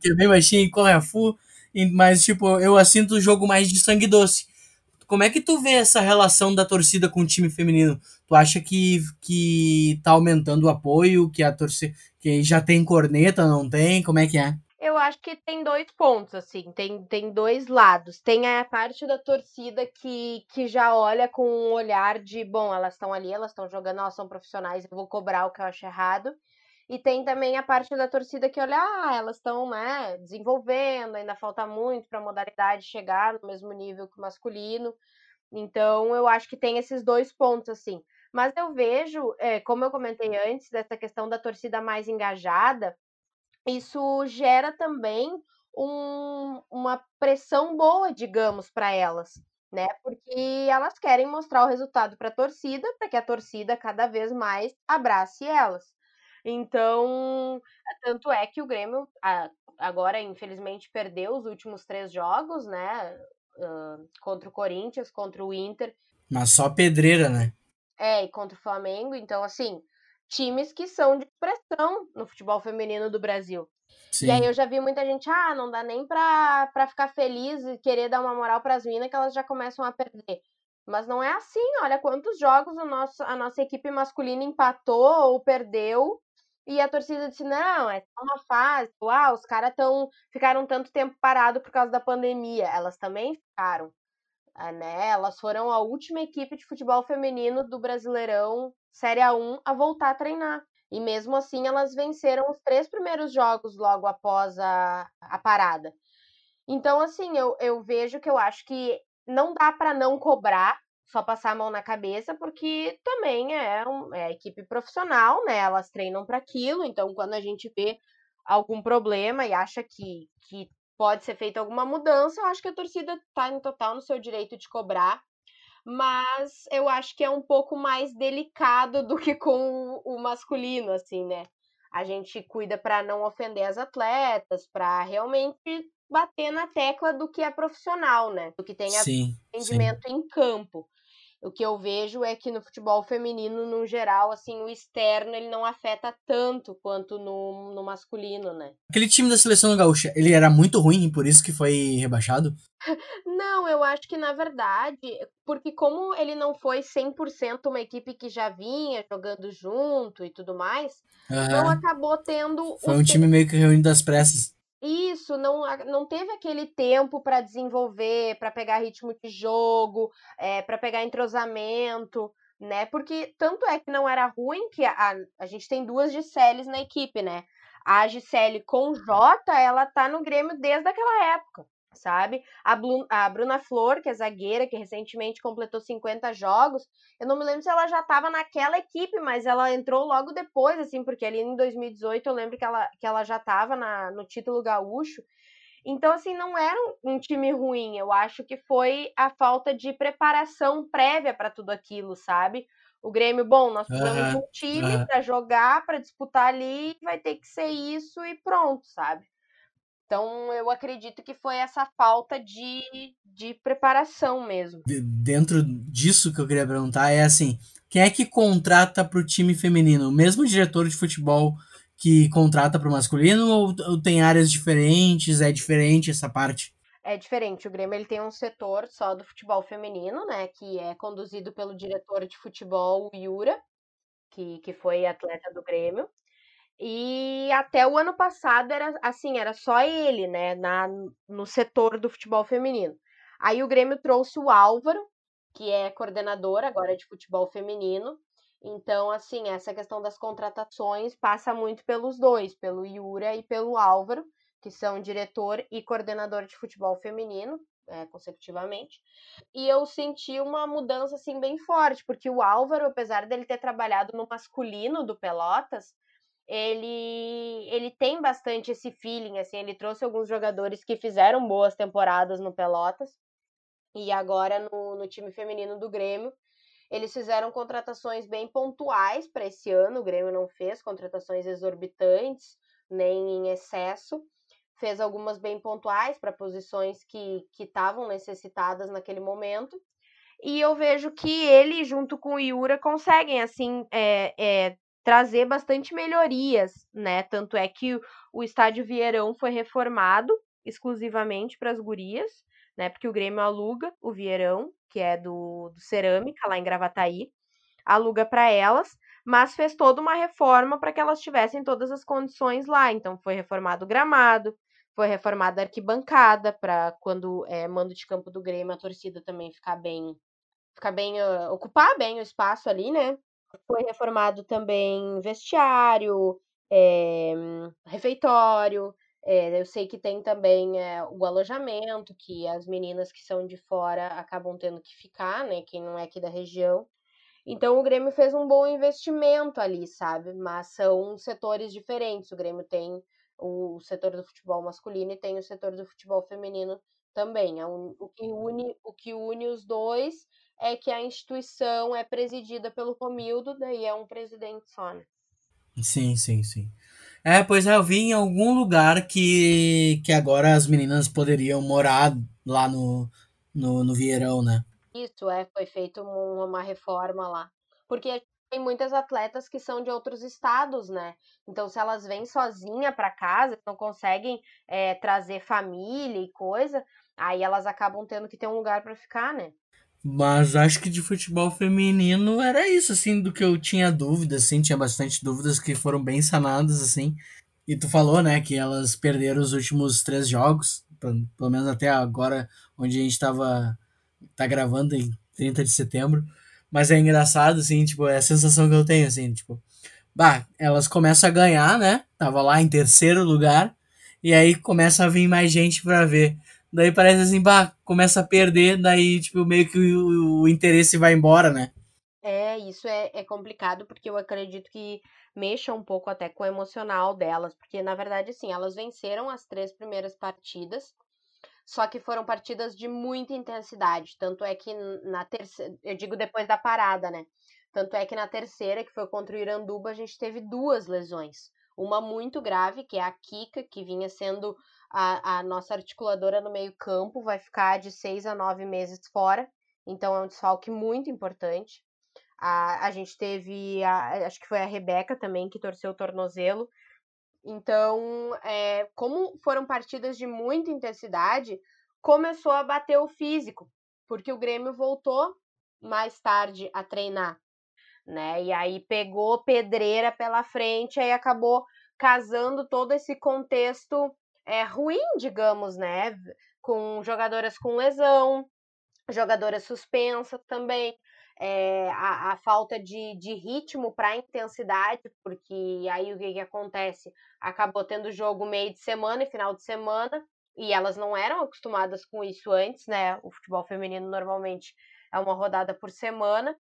S1: que é bem baixinha e corre a full. Mas, tipo, eu assisto o jogo mais de sangue doce. Como é que tu vê essa relação da torcida com o time feminino? Tu acha que, que tá aumentando o apoio, que a torcida que já tem corneta, não tem? Como é que é?
S2: Eu acho que tem dois pontos, assim, tem, tem dois lados. Tem a parte da torcida que, que já olha com um olhar de, bom, elas estão ali, elas estão jogando, elas são profissionais, eu vou cobrar o que eu acho errado. E tem também a parte da torcida que olha, ah, elas estão, né, desenvolvendo, ainda falta muito para a modalidade chegar no mesmo nível que o masculino. Então, eu acho que tem esses dois pontos, assim. Mas eu vejo, é, como eu comentei antes, dessa questão da torcida mais engajada, isso gera também um, uma pressão boa, digamos, para elas, né? Porque elas querem mostrar o resultado para a torcida, para que a torcida cada vez mais abrace elas. Então, tanto é que o Grêmio agora, infelizmente, perdeu os últimos três jogos, né? Uh, contra o Corinthians, contra o Inter.
S1: Mas só pedreira, né?
S2: É, e contra o Flamengo. Então, assim, times que são de expressão no futebol feminino do Brasil. Sim. E aí eu já vi muita gente, ah, não dá nem pra, pra ficar feliz e querer dar uma moral pras minas que elas já começam a perder. Mas não é assim, olha quantos jogos o nosso, a nossa equipe masculina empatou ou perdeu e a torcida disse, não, é só uma fase, uau, os caras tão, ficaram tanto tempo parado por causa da pandemia. Elas também ficaram. Ah, né? Elas foram a última equipe de futebol feminino do Brasileirão Série A1 a voltar a treinar. E mesmo assim, elas venceram os três primeiros jogos logo após a, a parada. Então, assim, eu, eu vejo que eu acho que não dá para não cobrar, só passar a mão na cabeça, porque também é, um, é equipe profissional, né? Elas treinam para aquilo. Então, quando a gente vê algum problema e acha que, que pode ser feita alguma mudança, eu acho que a torcida está em total no seu direito de cobrar, mas eu acho que é um pouco mais delicado do que com o masculino, assim, né? A gente cuida para não ofender as atletas, para realmente bater na tecla do que é profissional, né? Do que tem rendimento em campo. O que eu vejo é que no futebol feminino, no geral, assim, o externo ele não afeta tanto quanto no, no masculino, né?
S1: Aquele time da seleção gaúcha, ele era muito ruim, por isso que foi rebaixado?
S2: Não, eu acho que na verdade, porque como ele não foi 100% uma equipe que já vinha jogando junto e tudo mais, uhum. então acabou tendo.
S1: Foi um time meio que reunido das pressas.
S2: Isso, não, não teve aquele tempo para desenvolver, para pegar ritmo de jogo, é, para pegar entrosamento, né? Porque tanto é que não era ruim que a, a, a gente tem duas Giseles na equipe, né? A Gisele com J, ela tá no Grêmio desde aquela época sabe? A, Blu, a Bruna Flor, que é zagueira, que recentemente completou 50 jogos, eu não me lembro se ela já estava naquela equipe, mas ela entrou logo depois, assim, porque ali em 2018 eu lembro que ela, que ela já estava no título gaúcho. Então, assim, não era um, um time ruim. Eu acho que foi a falta de preparação prévia para tudo aquilo, sabe? O Grêmio, bom, nós precisamos uhum, um time uhum. para jogar, para disputar ali, vai ter que ser isso e pronto, sabe? Então, eu acredito que foi essa falta de, de preparação mesmo.
S1: Dentro disso que eu queria perguntar é assim: quem é que contrata para o time feminino? O mesmo diretor de futebol que contrata para o masculino ou, ou, tem áreas diferentes? É diferente essa parte?
S2: É diferente. O Grêmio ele tem um setor só do futebol feminino, né? Que é conduzido pelo diretor de futebol, Yura, que, que foi atleta do Grêmio. E até o ano passado era assim, era só ele, né, na, no setor do futebol feminino. Aí o Grêmio trouxe o Álvaro, que é coordenador agora de futebol feminino. Então, assim, essa questão das contratações passa muito pelos dois, pelo Yura e pelo Álvaro, que são diretor e coordenador de futebol feminino, é, consecutivamente. E eu senti uma mudança, assim, bem forte, porque o Álvaro, apesar dele ter trabalhado no masculino do Pelotas, ele ele tem bastante esse feeling, assim, ele trouxe alguns jogadores que fizeram boas temporadas no Pelotas e agora no, no time feminino do Grêmio. Eles fizeram contratações bem pontuais para esse ano, o Grêmio não fez contratações exorbitantes, nem em excesso. Fez algumas bem pontuais para posições que estavam necessitadas naquele momento. E eu vejo que ele, junto com o Iura, conseguem, assim, é, é, trazer bastante melhorias, né? Tanto é que o, estádio Vieirão foi reformado exclusivamente para as gurias, né? Porque o Grêmio aluga o Vieirão, que é do, do Cerâmica, lá em Gravataí, aluga para elas, mas fez toda uma reforma para que elas tivessem todas as condições lá. Então foi reformado o gramado, foi reformada a arquibancada para quando é mando de campo do Grêmio a torcida também ficar bem, ficar bem uh, ocupar bem o espaço ali, né? Foi reformado também vestiário, é, refeitório. É, eu sei que tem também é, o alojamento, que as meninas que são de fora acabam tendo que ficar, né? Quem não é aqui da região. Então o Grêmio fez um bom investimento ali, sabe? Mas são setores diferentes. O Grêmio tem o setor do futebol masculino e tem o setor do futebol feminino também. O que une, o que une os dois é que a instituição é presidida pelo Romildo, daí é um presidente só, né?
S1: Sim, sim, sim. É, pois é, eu vi em algum lugar que, que agora as meninas poderiam morar lá no, no, no Vieirão, né?
S2: Isso, é, foi feita uma, uma reforma lá. Porque tem muitas atletas que são de outros estados, né? Então, se elas vêm sozinha para casa, não conseguem é, trazer família e coisa, aí elas acabam tendo que ter um lugar para ficar, né?
S1: Mas acho que de futebol feminino era isso, assim, do que eu tinha dúvidas, assim, tinha bastante dúvidas que foram bem sanadas, assim. E tu falou, né, que elas perderam os últimos três jogos, pelo menos até agora, onde a gente tava tá gravando em 30 de setembro. Mas é engraçado, assim, tipo, é a sensação que eu tenho, assim, tipo, bah, elas começam a ganhar, né? Tava lá em terceiro lugar, e aí começa a vir mais gente para ver. Daí parece assim, bah, começa a perder, daí, tipo, meio que o, o interesse vai embora, né?
S2: É, isso é, é complicado, porque eu acredito que mexa um pouco até com o emocional delas, porque na verdade, assim, elas venceram as três primeiras partidas, só que foram partidas de muita intensidade. Tanto é que na terceira, eu digo depois da parada, né? Tanto é que na terceira, que foi contra o Iranduba, a gente teve duas lesões. Uma muito grave, que é a Kika, que vinha sendo a, a nossa articuladora no meio-campo vai ficar de seis a nove meses fora. então é um desfalque muito importante. A, a gente teve, a, acho que foi a Rebeca também que torceu o tornozelo. Então, é, como foram partidas de muita intensidade, começou a bater o físico, porque o Grêmio voltou mais tarde a treinar, né? E aí pegou pedreira pela frente, aí acabou casando todo esse contexto é, ruim, digamos, né? Com jogadoras com lesão, jogadoras suspensas também é, a, a, falta de, de ritmo para intensidade, porque aí o que, que acontece? Acabou tendo jogo meio de semana e final de semana, e elas não eram acostumadas com isso antes, né? O futebol feminino normalmente é uma rodada por semana,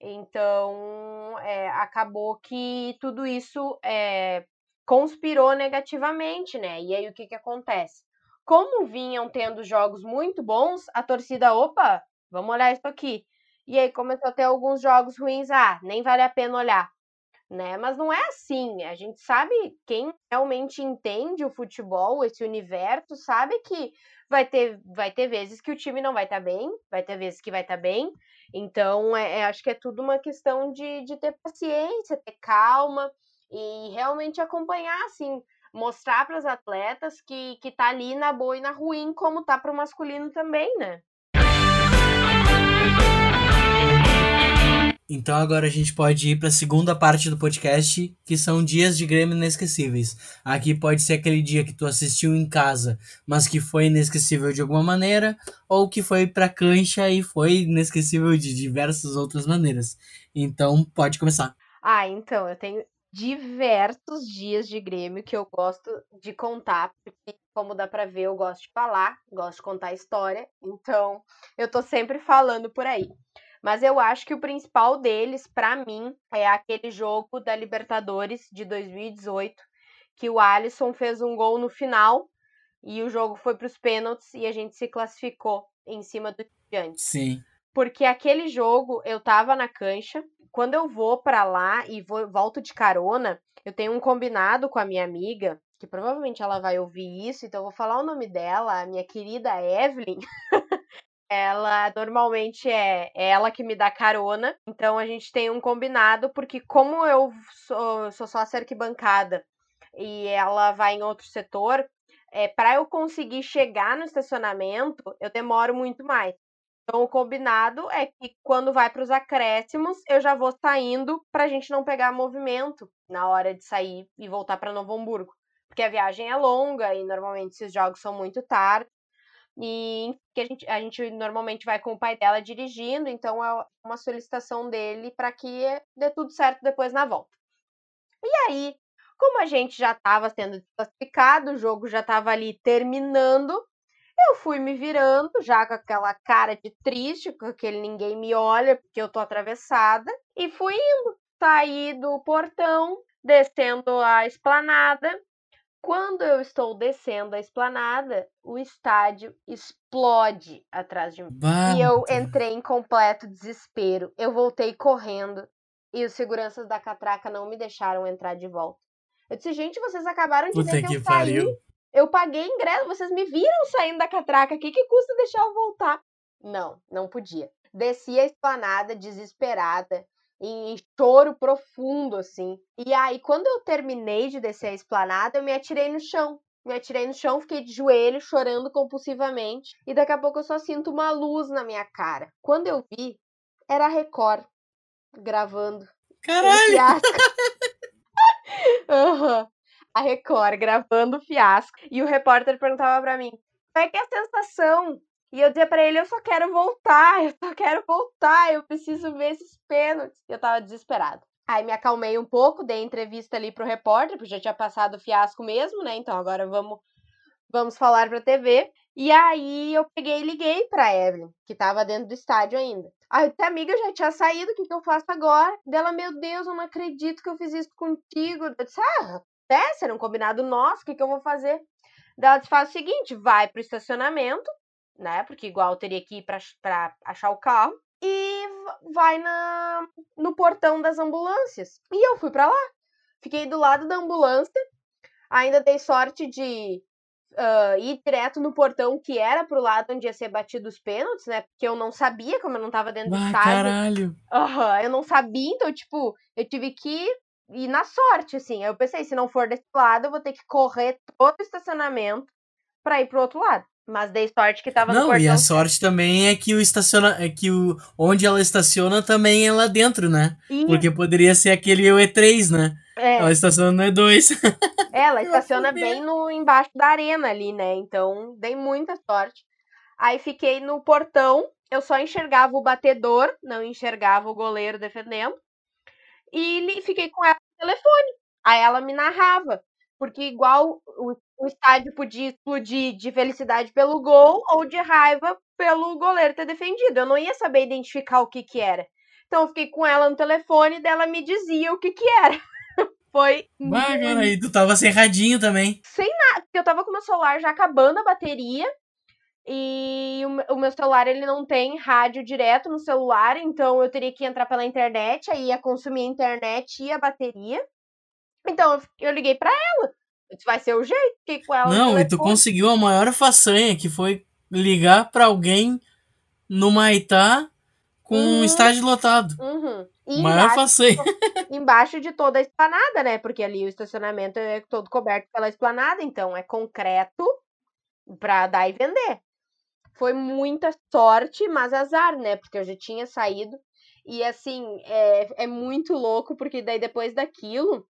S2: então é, acabou que tudo isso é, conspirou negativamente, né? E aí o que, que acontece? Como vinham tendo jogos muito bons, a torcida, opa, vamos olhar isso aqui e aí começou a ter alguns jogos ruins, ah, nem vale a pena olhar, né? Mas não é assim. A gente sabe quem realmente entende o futebol, esse universo, sabe que vai ter, vai ter vezes que o time não vai estar tá bem, vai ter vezes que vai estar tá bem. Então, é, é, acho que é tudo uma questão de, de ter paciência, ter calma e realmente acompanhar, assim, mostrar para os atletas que, que tá ali na boa e na ruim, como tá para o masculino também, né?
S1: Então agora a gente pode ir para a segunda parte do podcast, que são dias de Grêmio inesquecíveis. Aqui pode ser aquele dia que tu assistiu em casa, mas que foi inesquecível de alguma maneira, ou que foi para cancha e foi inesquecível de diversas outras maneiras. Então pode começar.
S2: Ah, então eu tenho diversos dias de Grêmio que eu gosto de contar, porque como dá para ver, eu gosto de falar, gosto de contar história, então eu tô sempre falando por aí. Mas eu acho que o principal deles, para mim, é aquele jogo da Libertadores de 2018, que o Alisson fez um gol no final e o jogo foi para os pênaltis e a gente se classificou em cima do Estudiantes.
S1: Sim.
S2: Porque aquele jogo eu tava na cancha, quando eu vou para lá e vou, volto de carona, eu tenho um combinado com a minha amiga, que provavelmente ela vai ouvir isso, então eu vou falar o nome dela, a minha querida Evelyn. ela normalmente é, é ela que me dá carona, então a gente tem um combinado, porque como eu sou, sou só arquibancada e ela vai em outro setor, é, para eu conseguir chegar no estacionamento, eu demoro muito mais. Então, o combinado é que quando vai para os acréscimos, eu já vou saindo para a gente não pegar movimento na hora de sair e voltar para Novo Hamburgo. Porque a viagem é longa e normalmente esses jogos são muito tarde e que a gente, a gente normalmente vai com o pai dela dirigindo, então é uma solicitação dele para que dê tudo certo depois na volta. E aí, como a gente já estava sendo desclassificado, o jogo já estava ali terminando, eu fui me virando, já com aquela cara de triste, com aquele ninguém me olha porque eu tô atravessada, e fui indo. Saí do portão, descendo a esplanada, quando eu estou descendo a esplanada, o estádio explode atrás de mim. E eu entrei em completo desespero. Eu voltei correndo e os seguranças da catraca não me deixaram entrar de volta. Eu disse, gente, vocês acabaram de
S1: Puta
S2: ver que,
S1: que
S2: eu saí. Eu paguei ingresso, vocês me viram saindo da catraca. O que, que custa deixar eu voltar? Não, não podia. Desci a esplanada desesperada em choro profundo, assim. E aí, quando eu terminei de descer a esplanada, eu me atirei no chão. Me atirei no chão, fiquei de joelho, chorando compulsivamente. E daqui a pouco eu só sinto uma luz na minha cara. Quando eu vi, era a Record gravando.
S1: Caralho!
S2: uhum. A Record gravando o fiasco. E o repórter perguntava para mim: como é que é a sensação e eu dizia para ele: eu só quero voltar, eu só quero voltar, eu preciso ver esses pênaltis. Eu tava desesperado. Aí me acalmei um pouco, dei entrevista ali pro repórter, porque já tinha passado o fiasco mesmo, né? Então agora vamos vamos falar pra TV. E aí eu peguei e liguei pra Evelyn, que tava dentro do estádio ainda. Aí a amiga já tinha saído, o que, que eu faço agora? Dela, meu Deus, eu não acredito que eu fiz isso contigo. Eu disse, ah, é, era um combinado nosso, o que, que eu vou fazer? Ela disse, faz o seguinte, vai pro estacionamento, né? Porque igual teria que ir para achar o carro. E vai na, no portão das ambulâncias. E eu fui para lá. Fiquei do lado da ambulância. Ainda dei sorte de uh, ir direto no portão que era pro lado onde ia ser batido os pênaltis, né? Porque eu não sabia, como eu não tava dentro do
S1: Ah,
S2: estádio.
S1: caralho.
S2: Aham, eu não sabia, então, tipo, eu tive que ir na sorte, assim. Eu pensei, se não for desse lado, eu vou ter que correr todo o estacionamento pra ir pro outro lado. Mas dei sorte que tava no
S1: Não,
S2: portão.
S1: e a sorte também é que o estaciona, é que o onde ela estaciona também é lá dentro, né?
S2: E,
S1: Porque poderia ser aquele E3, né?
S2: é,
S1: Ela estaciona no E2.
S2: ela
S1: que vai
S2: estaciona bem no embaixo da arena ali, né? Então, dei muita sorte. Aí fiquei no portão, eu só enxergava o batedor, não enxergava o goleiro defendendo. E fiquei com ela no telefone. Aí ela me narrava. Porque igual o, o estádio podia explodir de felicidade pelo gol ou de raiva pelo goleiro ter defendido. Eu não ia saber identificar o que que era. Então eu fiquei com ela no telefone e dela me dizia o que que era. Foi
S1: Bah, cara, e tu tava cerradinho também.
S2: porque eu tava com meu celular já acabando a bateria e o, o meu celular ele não tem rádio direto no celular, então eu teria que entrar pela internet, aí ia consumir a internet e a bateria. Então eu, eu liguei pra ela. Vai ser o jeito, fiquei com ela
S1: Não, e tu conseguiu a maior façanha, que foi ligar pra alguém no Maitá com um
S2: Uhum.
S1: estádio lotado.
S2: Uhum. E
S1: Maior façanha.
S2: embaixo de toda a esplanada, né? Porque ali o estacionamento é todo coberto pela esplanada, então é concreto pra dar e vender. Foi muita sorte, mas azar, né? Porque eu já tinha saído. E assim, é, é muito louco, porque daí depois daquilo,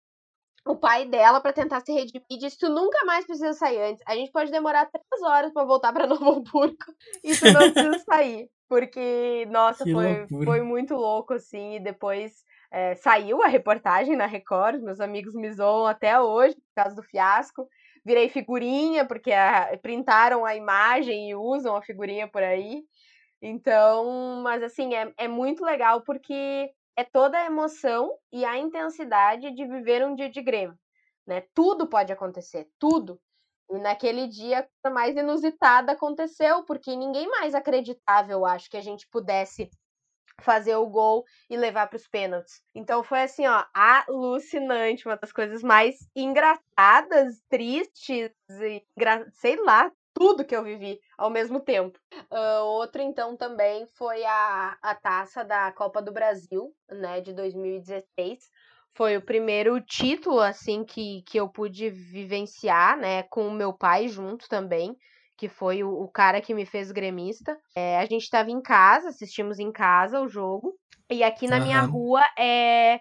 S2: o pai dela, pra tentar se redimir, disse: Tu nunca mais precisa sair antes. A gente pode demorar três horas pra voltar pra Novo Hamburgo e tu não precisa sair. Porque, nossa,
S1: Que
S2: foi,
S1: loucura.
S2: foi muito louco, assim. E depois é, saiu a reportagem na Record, meus amigos me zoam até hoje, por causa do fiasco. Virei figurinha, porque a- printaram a imagem e usam a figurinha por aí. Então, mas assim, é, é muito legal porque é toda a emoção e a intensidade de viver um dia de Grêmio, né? Tudo pode acontecer, tudo. E naquele dia, a coisa mais inusitada aconteceu, porque ninguém mais acreditava, eu acho, que a gente pudesse fazer o gol e levar para os pênaltis. Então foi assim, ó, alucinante, uma das coisas mais engraçadas, tristes e sei lá, tudo que eu vivi ao mesmo tempo. Ah, outro então também foi a, a taça da Copa do Brasil, né, de 2016. Foi o primeiro título assim que, que eu pude vivenciar, né, com o meu pai junto também que foi o, o cara que me fez gremista. É, a gente estava em casa, assistimos em casa o jogo. E aqui na minha
S1: Aham.
S2: rua é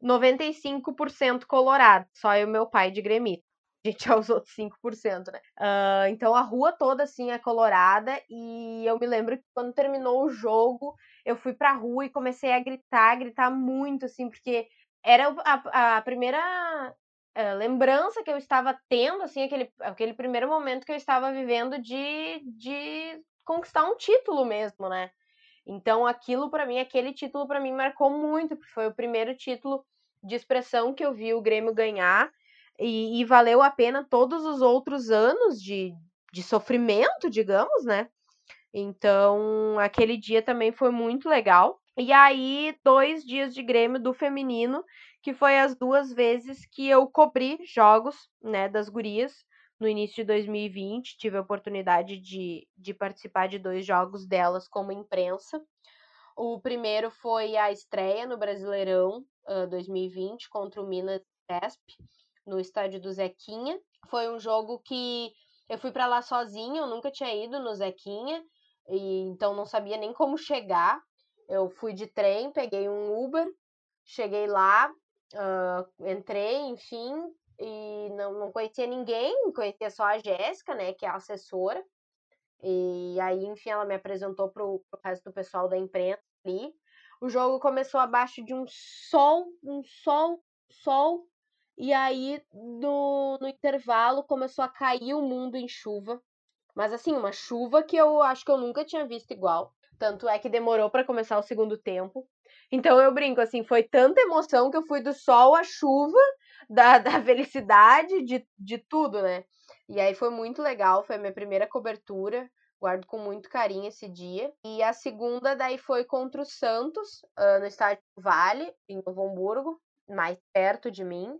S2: 95% colorado. Só eu e meu pai de gremista. A gente é os outros 5%, né? Ah, então a rua toda, assim, é colorada. E eu me lembro que quando terminou o jogo, eu fui pra rua e comecei a gritar, gritar muito, assim, porque era a, a primeira eh, lembrança que eu estava tendo, assim, aquele, aquele primeiro momento que eu estava vivendo de, de conquistar um título mesmo, né? Então, aquilo para mim, aquele título para mim marcou muito, porque foi o primeiro título de expressão que eu vi o Grêmio ganhar e, e valeu a pena todos os outros anos de, de sofrimento, digamos, né? Então, aquele dia também foi muito legal. E aí, dois dias de Grêmio do feminino, que foi as duas vezes que eu cobri jogos, né, das gurias. No início de 2020, tive a oportunidade de, de participar de dois jogos delas como imprensa. O primeiro foi a estreia no Brasileirão ah, 2020 contra o Minas Cesp, no estádio do Zequinha. Foi um jogo que eu fui para lá sozinha, eu nunca tinha ido no Zequinha, e então não sabia nem como chegar. Eu fui de trem, peguei um Uber, cheguei lá, ah, entrei, enfim, e não, não conhecia ninguém, conhecia só a Jéssica, né, que é a assessora. E aí, enfim, ela me apresentou pro, pro resto do pessoal da imprensa ali. O jogo começou abaixo de um sol, um sol, sol. E aí, no, no intervalo, começou a cair o mundo em chuva. Mas assim, uma chuva que eu acho que eu nunca tinha visto igual. Tanto é que demorou para começar o segundo tempo. Então eu brinco, assim, foi tanta emoção que eu fui do sol à chuva, da, da felicidade, de, de tudo, né? E aí foi muito legal, foi a minha primeira cobertura. Guardo com muito carinho esse dia. E a segunda daí foi contra o Santos, ah, no estádio Vale, em Novo Hamburgo. Mais perto de mim,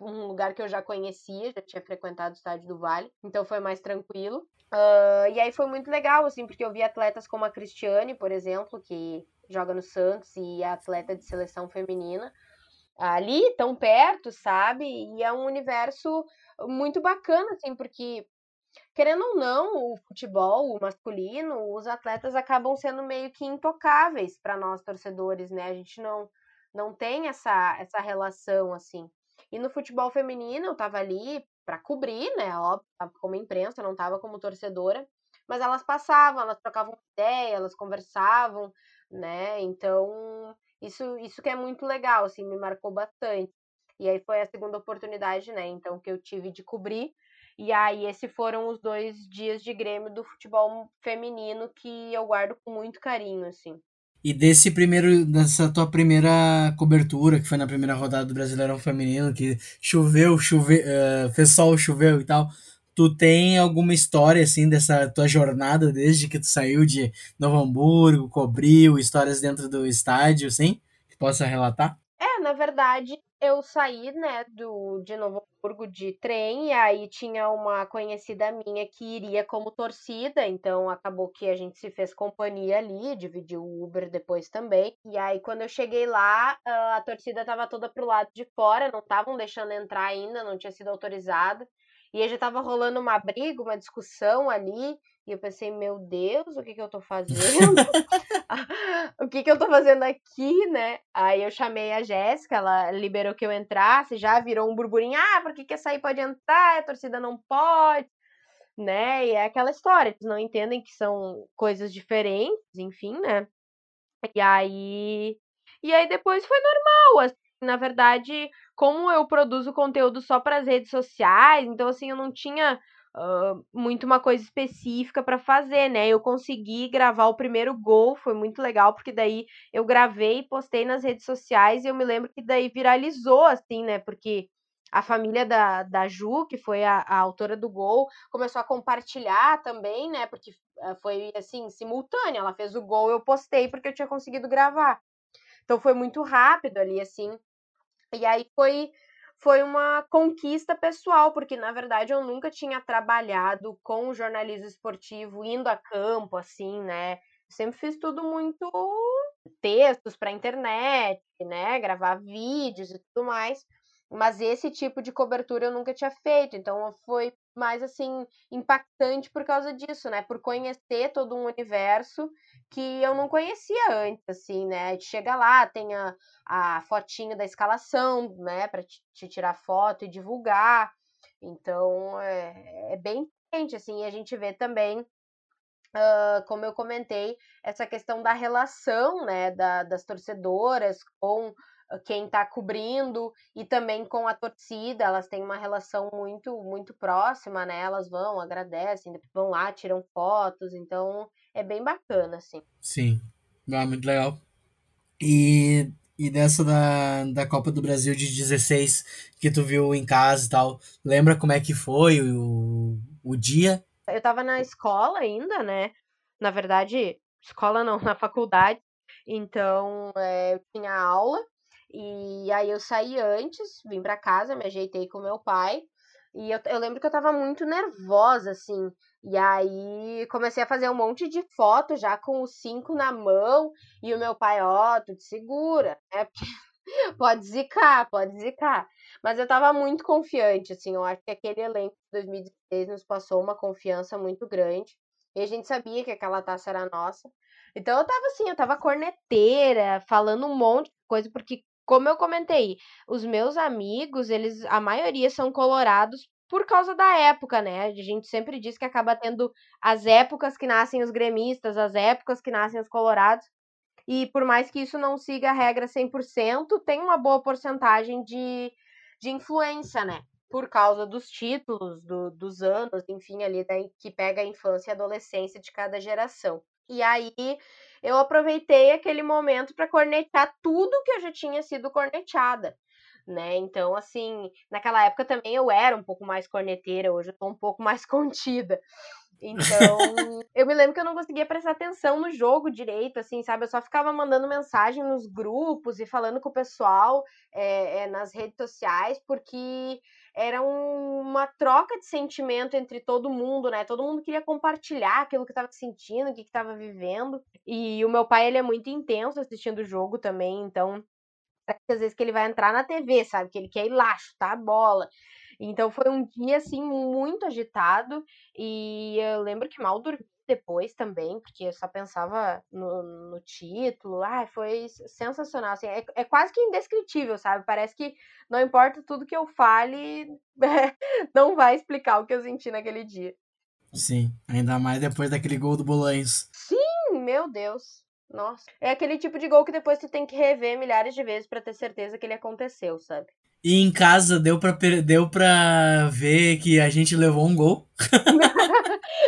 S2: um lugar que eu já conhecia, já tinha frequentado o estádio do Vale, então foi mais tranquilo. Uh, e aí foi muito legal, assim, porque eu vi atletas como a Cristiane, por exemplo, que joga no Santos e é atleta de seleção feminina, ali tão perto, sabe? E é um universo muito bacana, assim, porque querendo ou não, o futebol o masculino, os atletas acabam sendo meio que intocáveis para nós torcedores, né? A gente não não tem essa essa relação assim. E no futebol feminino eu tava ali para cobrir, né? Óbvio, como imprensa, não tava como torcedora, mas elas passavam, elas trocavam ideia, elas conversavam, né? Então, isso isso que é muito legal, assim, me marcou bastante. E aí foi a segunda oportunidade, né? Então que eu tive de cobrir e aí, esses foram os dois dias de Grêmio do futebol feminino que eu guardo com muito carinho, assim.
S1: E desse primeiro, dessa tua primeira cobertura, que foi na primeira rodada do Brasileirão Feminino, que choveu, choveu, uh, fez sol, choveu e tal, tu tem alguma história, assim, dessa tua jornada desde que tu saiu de Novo Hamburgo, cobriu, histórias dentro do estádio, assim, que possa relatar?
S2: É, na verdade, eu saí, né, do, de Novo Hamburgo de trem, e aí tinha uma conhecida minha que iria como torcida, então acabou que a gente se fez companhia ali, dividiu o Uber depois também. E aí, quando eu cheguei lá, a torcida tava toda pro lado de fora, não estavam deixando entrar ainda, não tinha sido autorizada. E aí já tava rolando uma briga, uma discussão ali, e eu pensei, meu Deus, o que que eu tô fazendo? o que que eu tô fazendo aqui, né? Aí eu chamei a Jéssica, ela liberou que eu entrasse, já virou um burburinho, ah, por que que essa aí pode entrar, a torcida não pode, né? E é aquela história, eles não entendem que são coisas diferentes, enfim, né? E aí... E aí depois foi normal, assim, na verdade, como eu produzo conteúdo só para as redes sociais, então assim, eu não tinha uh, muito uma coisa específica para fazer, né? Eu consegui gravar o primeiro gol, foi muito legal, porque daí eu gravei postei nas redes sociais, e eu me lembro que daí viralizou, assim, né? Porque a família da, da Ju, que foi a, a autora do gol, começou a compartilhar também, né? Porque ah, foi assim, simultâneo. Ela fez o gol, eu postei porque eu tinha conseguido gravar. Então foi muito rápido ali, assim. E aí foi foi uma conquista pessoal, porque na verdade eu nunca tinha trabalhado com jornalismo esportivo indo a campo, assim, né? sempre fiz tudo muito textos para internet, né? Gravar vídeos e tudo mais. Mas esse tipo de cobertura eu nunca tinha feito, então foi mais assim impactante por causa disso, né? Por conhecer todo um universo que eu não conhecia antes, assim, né? Chega lá, tem a, a da escalação, né? Para te, te, tirar foto e divulgar. Então é, é bem diferente, assim. E a gente vê também Uh, como eu comentei, essa questão da relação né, da, das torcedoras com quem está cobrindo e também com a torcida, elas têm uma relação muito muito próxima, né? Elas vão, agradecem, vão lá, tiram fotos, então é bem bacana, assim.
S1: Sim, ah, muito legal. E, e dessa da, da Copa do Brasil de 16 que tu viu em casa e tal, lembra como é que foi o, o dia?
S2: Eu tava na escola ainda, né? Na verdade, escola não, na faculdade. Então, é, eu tinha aula e aí eu saí antes, vim para casa, me ajeitei com meu pai. E eu, eu lembro que eu tava muito nervosa, assim. E aí comecei a fazer um monte de fotos já com os cinco na mão. E o meu pai, ó, oh, tu te segura, né? Pode zicar, pode zicar. Mas eu tava muito confiante, assim. Eu acho que aquele elenco de 2016 nos passou uma confiança muito grande. E a gente sabia que aquela taça era nossa. Então eu tava assim, eu tava corneteira, falando um monte de coisa, porque como eu comentei, os meus amigos, eles, a maioria são colorados por causa da época, né? A gente sempre diz que acaba tendo as épocas que nascem os gremistas, as épocas que nascem os colorados. E por mais que isso não siga a regra 100%, tem uma boa porcentagem de, de influência, né? Por causa dos títulos, do, dos anos, enfim, ali daí, que pega a infância e adolescência de cada geração. E aí eu aproveitei aquele momento para cornetar tudo que eu já tinha sido corneteada. né? Então, assim, naquela época também eu era um pouco mais corneteira, hoje eu tô um pouco mais contida. Então, eu me lembro que eu não conseguia prestar atenção no jogo direito, assim, sabe? Eu só ficava mandando mensagem nos grupos e falando com o pessoal é, é, nas redes sociais, porque era um, uma troca de sentimento entre todo mundo, né? Todo mundo queria compartilhar aquilo que estava sentindo, o que estava vivendo. E o meu pai, ele é muito intenso assistindo o jogo também, então às vezes que ele vai entrar na TV, sabe? Que ele quer ir lá chutar a bola. Então foi um dia assim muito agitado e eu lembro que mal dormi depois também, porque eu só pensava no, no título. Ah, foi sensacional. Assim, é, é, quase que indescritível, sabe? Parece que não importa tudo que eu fale, não vai explicar o que eu senti naquele dia.
S1: Sim, ainda mais depois daquele gol do Bolanhos.
S2: Sim, meu Deus. Nossa. É aquele tipo de gol que depois tu tem que rever milhares de vezes para ter certeza que ele aconteceu, sabe?
S1: E em casa deu pra, deu pra ver que a gente levou um gol.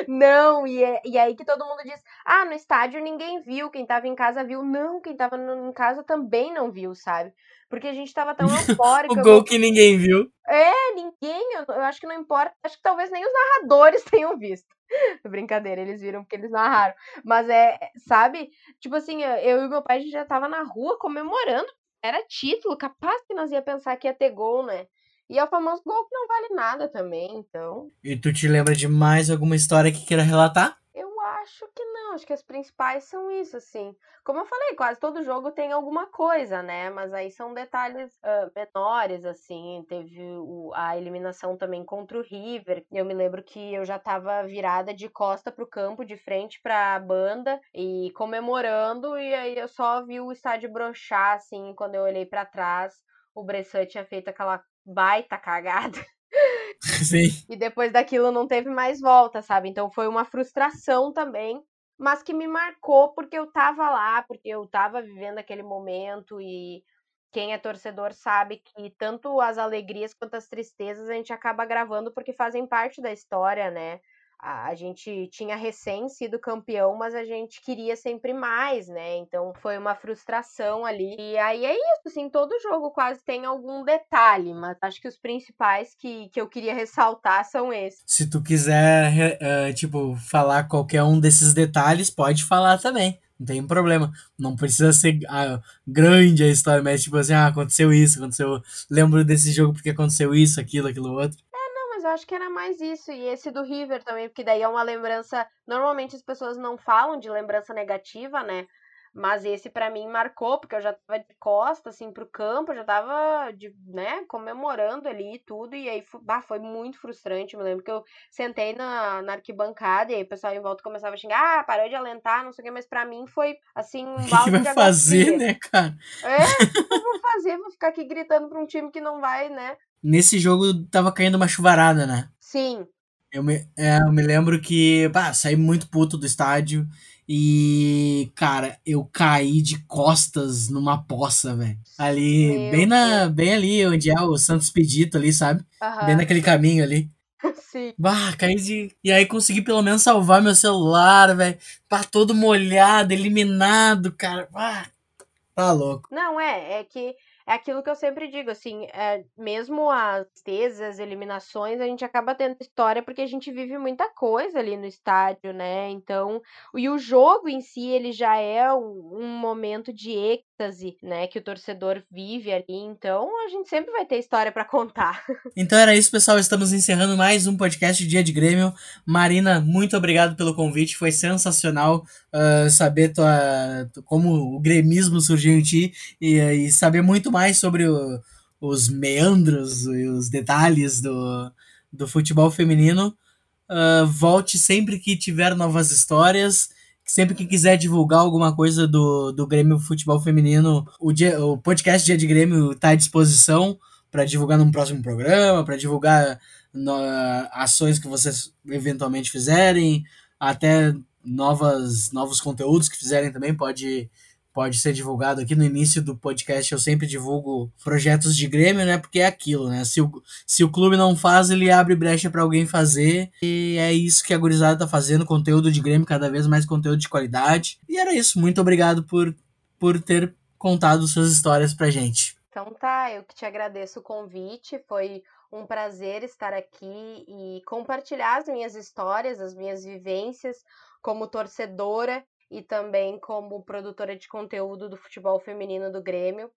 S2: não, e, é, e aí que todo mundo diz: ah, no estádio ninguém viu, quem tava em casa viu. Não, quem tava em casa também não viu, sabe? Porque a gente tava tão eufórico.
S1: o gol que ninguém viu.
S2: É, ninguém, eu, eu, acho que não importa. Acho que talvez nem os narradores tenham visto. Brincadeira, eles viram porque eles narraram. Mas é, sabe? Tipo assim, eu e meu pai a gente já tava na rua comemorando era título, capaz que nós ia pensar que ia ter gol, né? E é o famoso gol que não vale nada também, então.
S1: E tu te lembra de mais alguma história que queira relatar?
S2: Eu acho que não, acho que as principais são isso, assim. Como eu falei, quase todo jogo tem alguma coisa, né? Mas aí são detalhes uh, menores, assim. Teve o, a eliminação também contra o River. Eu me lembro que eu já tava virada de costa pro campo, de frente pra banda, e comemorando, e aí eu só vi o estádio brochar, assim, quando eu olhei para trás. O Bressan tinha feito aquela baita cagada.
S1: Sim.
S2: E depois daquilo não teve mais volta, sabe? Então foi uma frustração também, mas que me marcou porque eu tava lá, porque eu tava vivendo aquele momento e quem é torcedor sabe que tanto as alegrias quanto as tristezas a gente acaba gravando porque fazem parte da história, né? A gente tinha recém sido campeão, mas a gente queria sempre mais, né? Então foi uma frustração ali. E aí é isso, assim, todo jogo quase tem algum detalhe, mas acho que os principais que, que eu queria ressaltar são esses.
S1: Se tu quiser, uh, tipo, falar qualquer um desses detalhes, pode falar também. Não tem problema. Não precisa ser uh, grande a história, mas tipo assim, ah, aconteceu isso, aconteceu. Lembro desse jogo porque aconteceu isso, aquilo, aquilo outro
S2: mas eu acho que era mais isso. E esse do River também, porque daí é uma lembrança. Normalmente as pessoas não falam de lembrança negativa, né? Mas esse para mim marcou, porque eu já tava de costa, assim, pro campo, eu já tava, de, né, comemorando ali e tudo, e aí bah, foi muito frustrante. Eu me lembro que eu sentei na, na arquibancada e aí o pessoal em volta começava a xingar, ah, parou de alentar, não sei o que, mas pra mim foi, assim, um balde
S1: O que, vai fazer, né, cara?
S2: É, o que eu vou fazer? Vou ficar aqui gritando pra um time que não vai, né,
S1: nesse jogo tava caindo uma chuvarada, né?
S2: Sim.
S1: Eu me, é, eu me lembro que, pá, saí muito puto do estádio e, cara, eu caí de costas numa poça, velho. Ali, Meu bem na, bem ali onde é o Santos Pedito ali, sabe? Uhum. Bem naquele caminho ali.
S2: Sim.
S1: Bah, caí de. E aí consegui pelo menos salvar meu celular, velho. Pá, todo molhado, eliminado, cara. Bah, tá louco.
S2: Não, é, é que é aquilo que eu sempre digo, assim, é, mesmo as tristezas, as eliminações, a gente acaba tendo história porque a gente vive muita coisa ali no estádio, né? Então, e o jogo em si, ele já é um, um momento de êxtase, né, que o torcedor vive ali, então a gente sempre vai ter história para contar.
S1: Então era isso, pessoal, estamos encerrando mais um podcast Dia de Grêmio. Marina, muito obrigado pelo convite, foi sensacional uh, saber tua, como o gremismo surgiu em ti e, e saber muito mais sobre o, os meandros e os detalhes do, do futebol feminino. Uh, volte sempre que tiver novas histórias. Sempre que quiser divulgar alguma coisa do, do Grêmio Futebol Feminino, o, dia, o podcast Dia de Grêmio está à disposição para divulgar num próximo programa, para divulgar no, ações que vocês eventualmente fizerem, até novas, novos conteúdos que fizerem também, pode pode ser divulgado aqui no início do podcast. Eu sempre divulgo projetos de Grêmio, né? Porque é aquilo, né? Se o, se o clube não faz, ele abre brecha para alguém fazer. E é isso que a gurizada tá fazendo, conteúdo de Grêmio, cada vez mais conteúdo de qualidade. E era isso. Muito obrigado por, por ter contado suas histórias pra gente.
S2: Então tá, eu que te agradeço o convite, foi um prazer estar aqui e compartilhar as minhas histórias, as minhas vivências como torcedora e também como produtora de conteúdo do futebol feminino do Grêmio.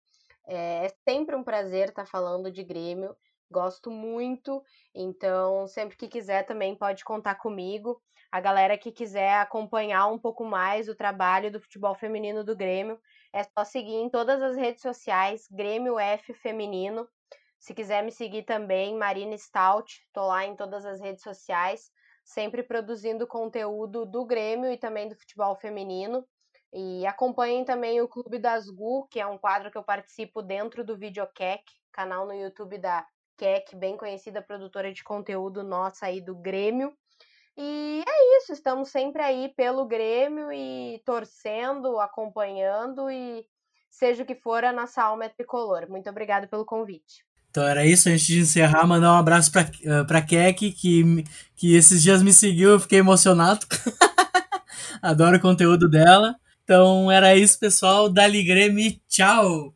S2: É, é sempre um prazer estar falando de Grêmio, gosto muito, então sempre que quiser também pode contar comigo. A galera que quiser acompanhar um pouco mais o trabalho do futebol feminino do Grêmio, é só seguir em todas as redes sociais, Grêmio F Feminino. Se quiser me seguir também, Marina Stout, tô lá em todas as redes sociais sempre produzindo conteúdo do Grêmio e também do futebol feminino. E acompanhem também o Clube das Gu, que é um quadro que eu participo dentro do Videocac, canal no YouTube da Keck, bem conhecida produtora de conteúdo nossa aí do Grêmio. E é isso, estamos sempre aí pelo Grêmio e torcendo, acompanhando e seja o que for, a nossa alma é tricolor. Muito obrigada pelo convite.
S1: Então era isso, antes de encerrar, mandar um abraço pra, uh, pra Kek, que, que esses dias me seguiu, eu fiquei emocionado. Adoro o conteúdo dela. Então era isso, pessoal. Dali Grêmio, tchau!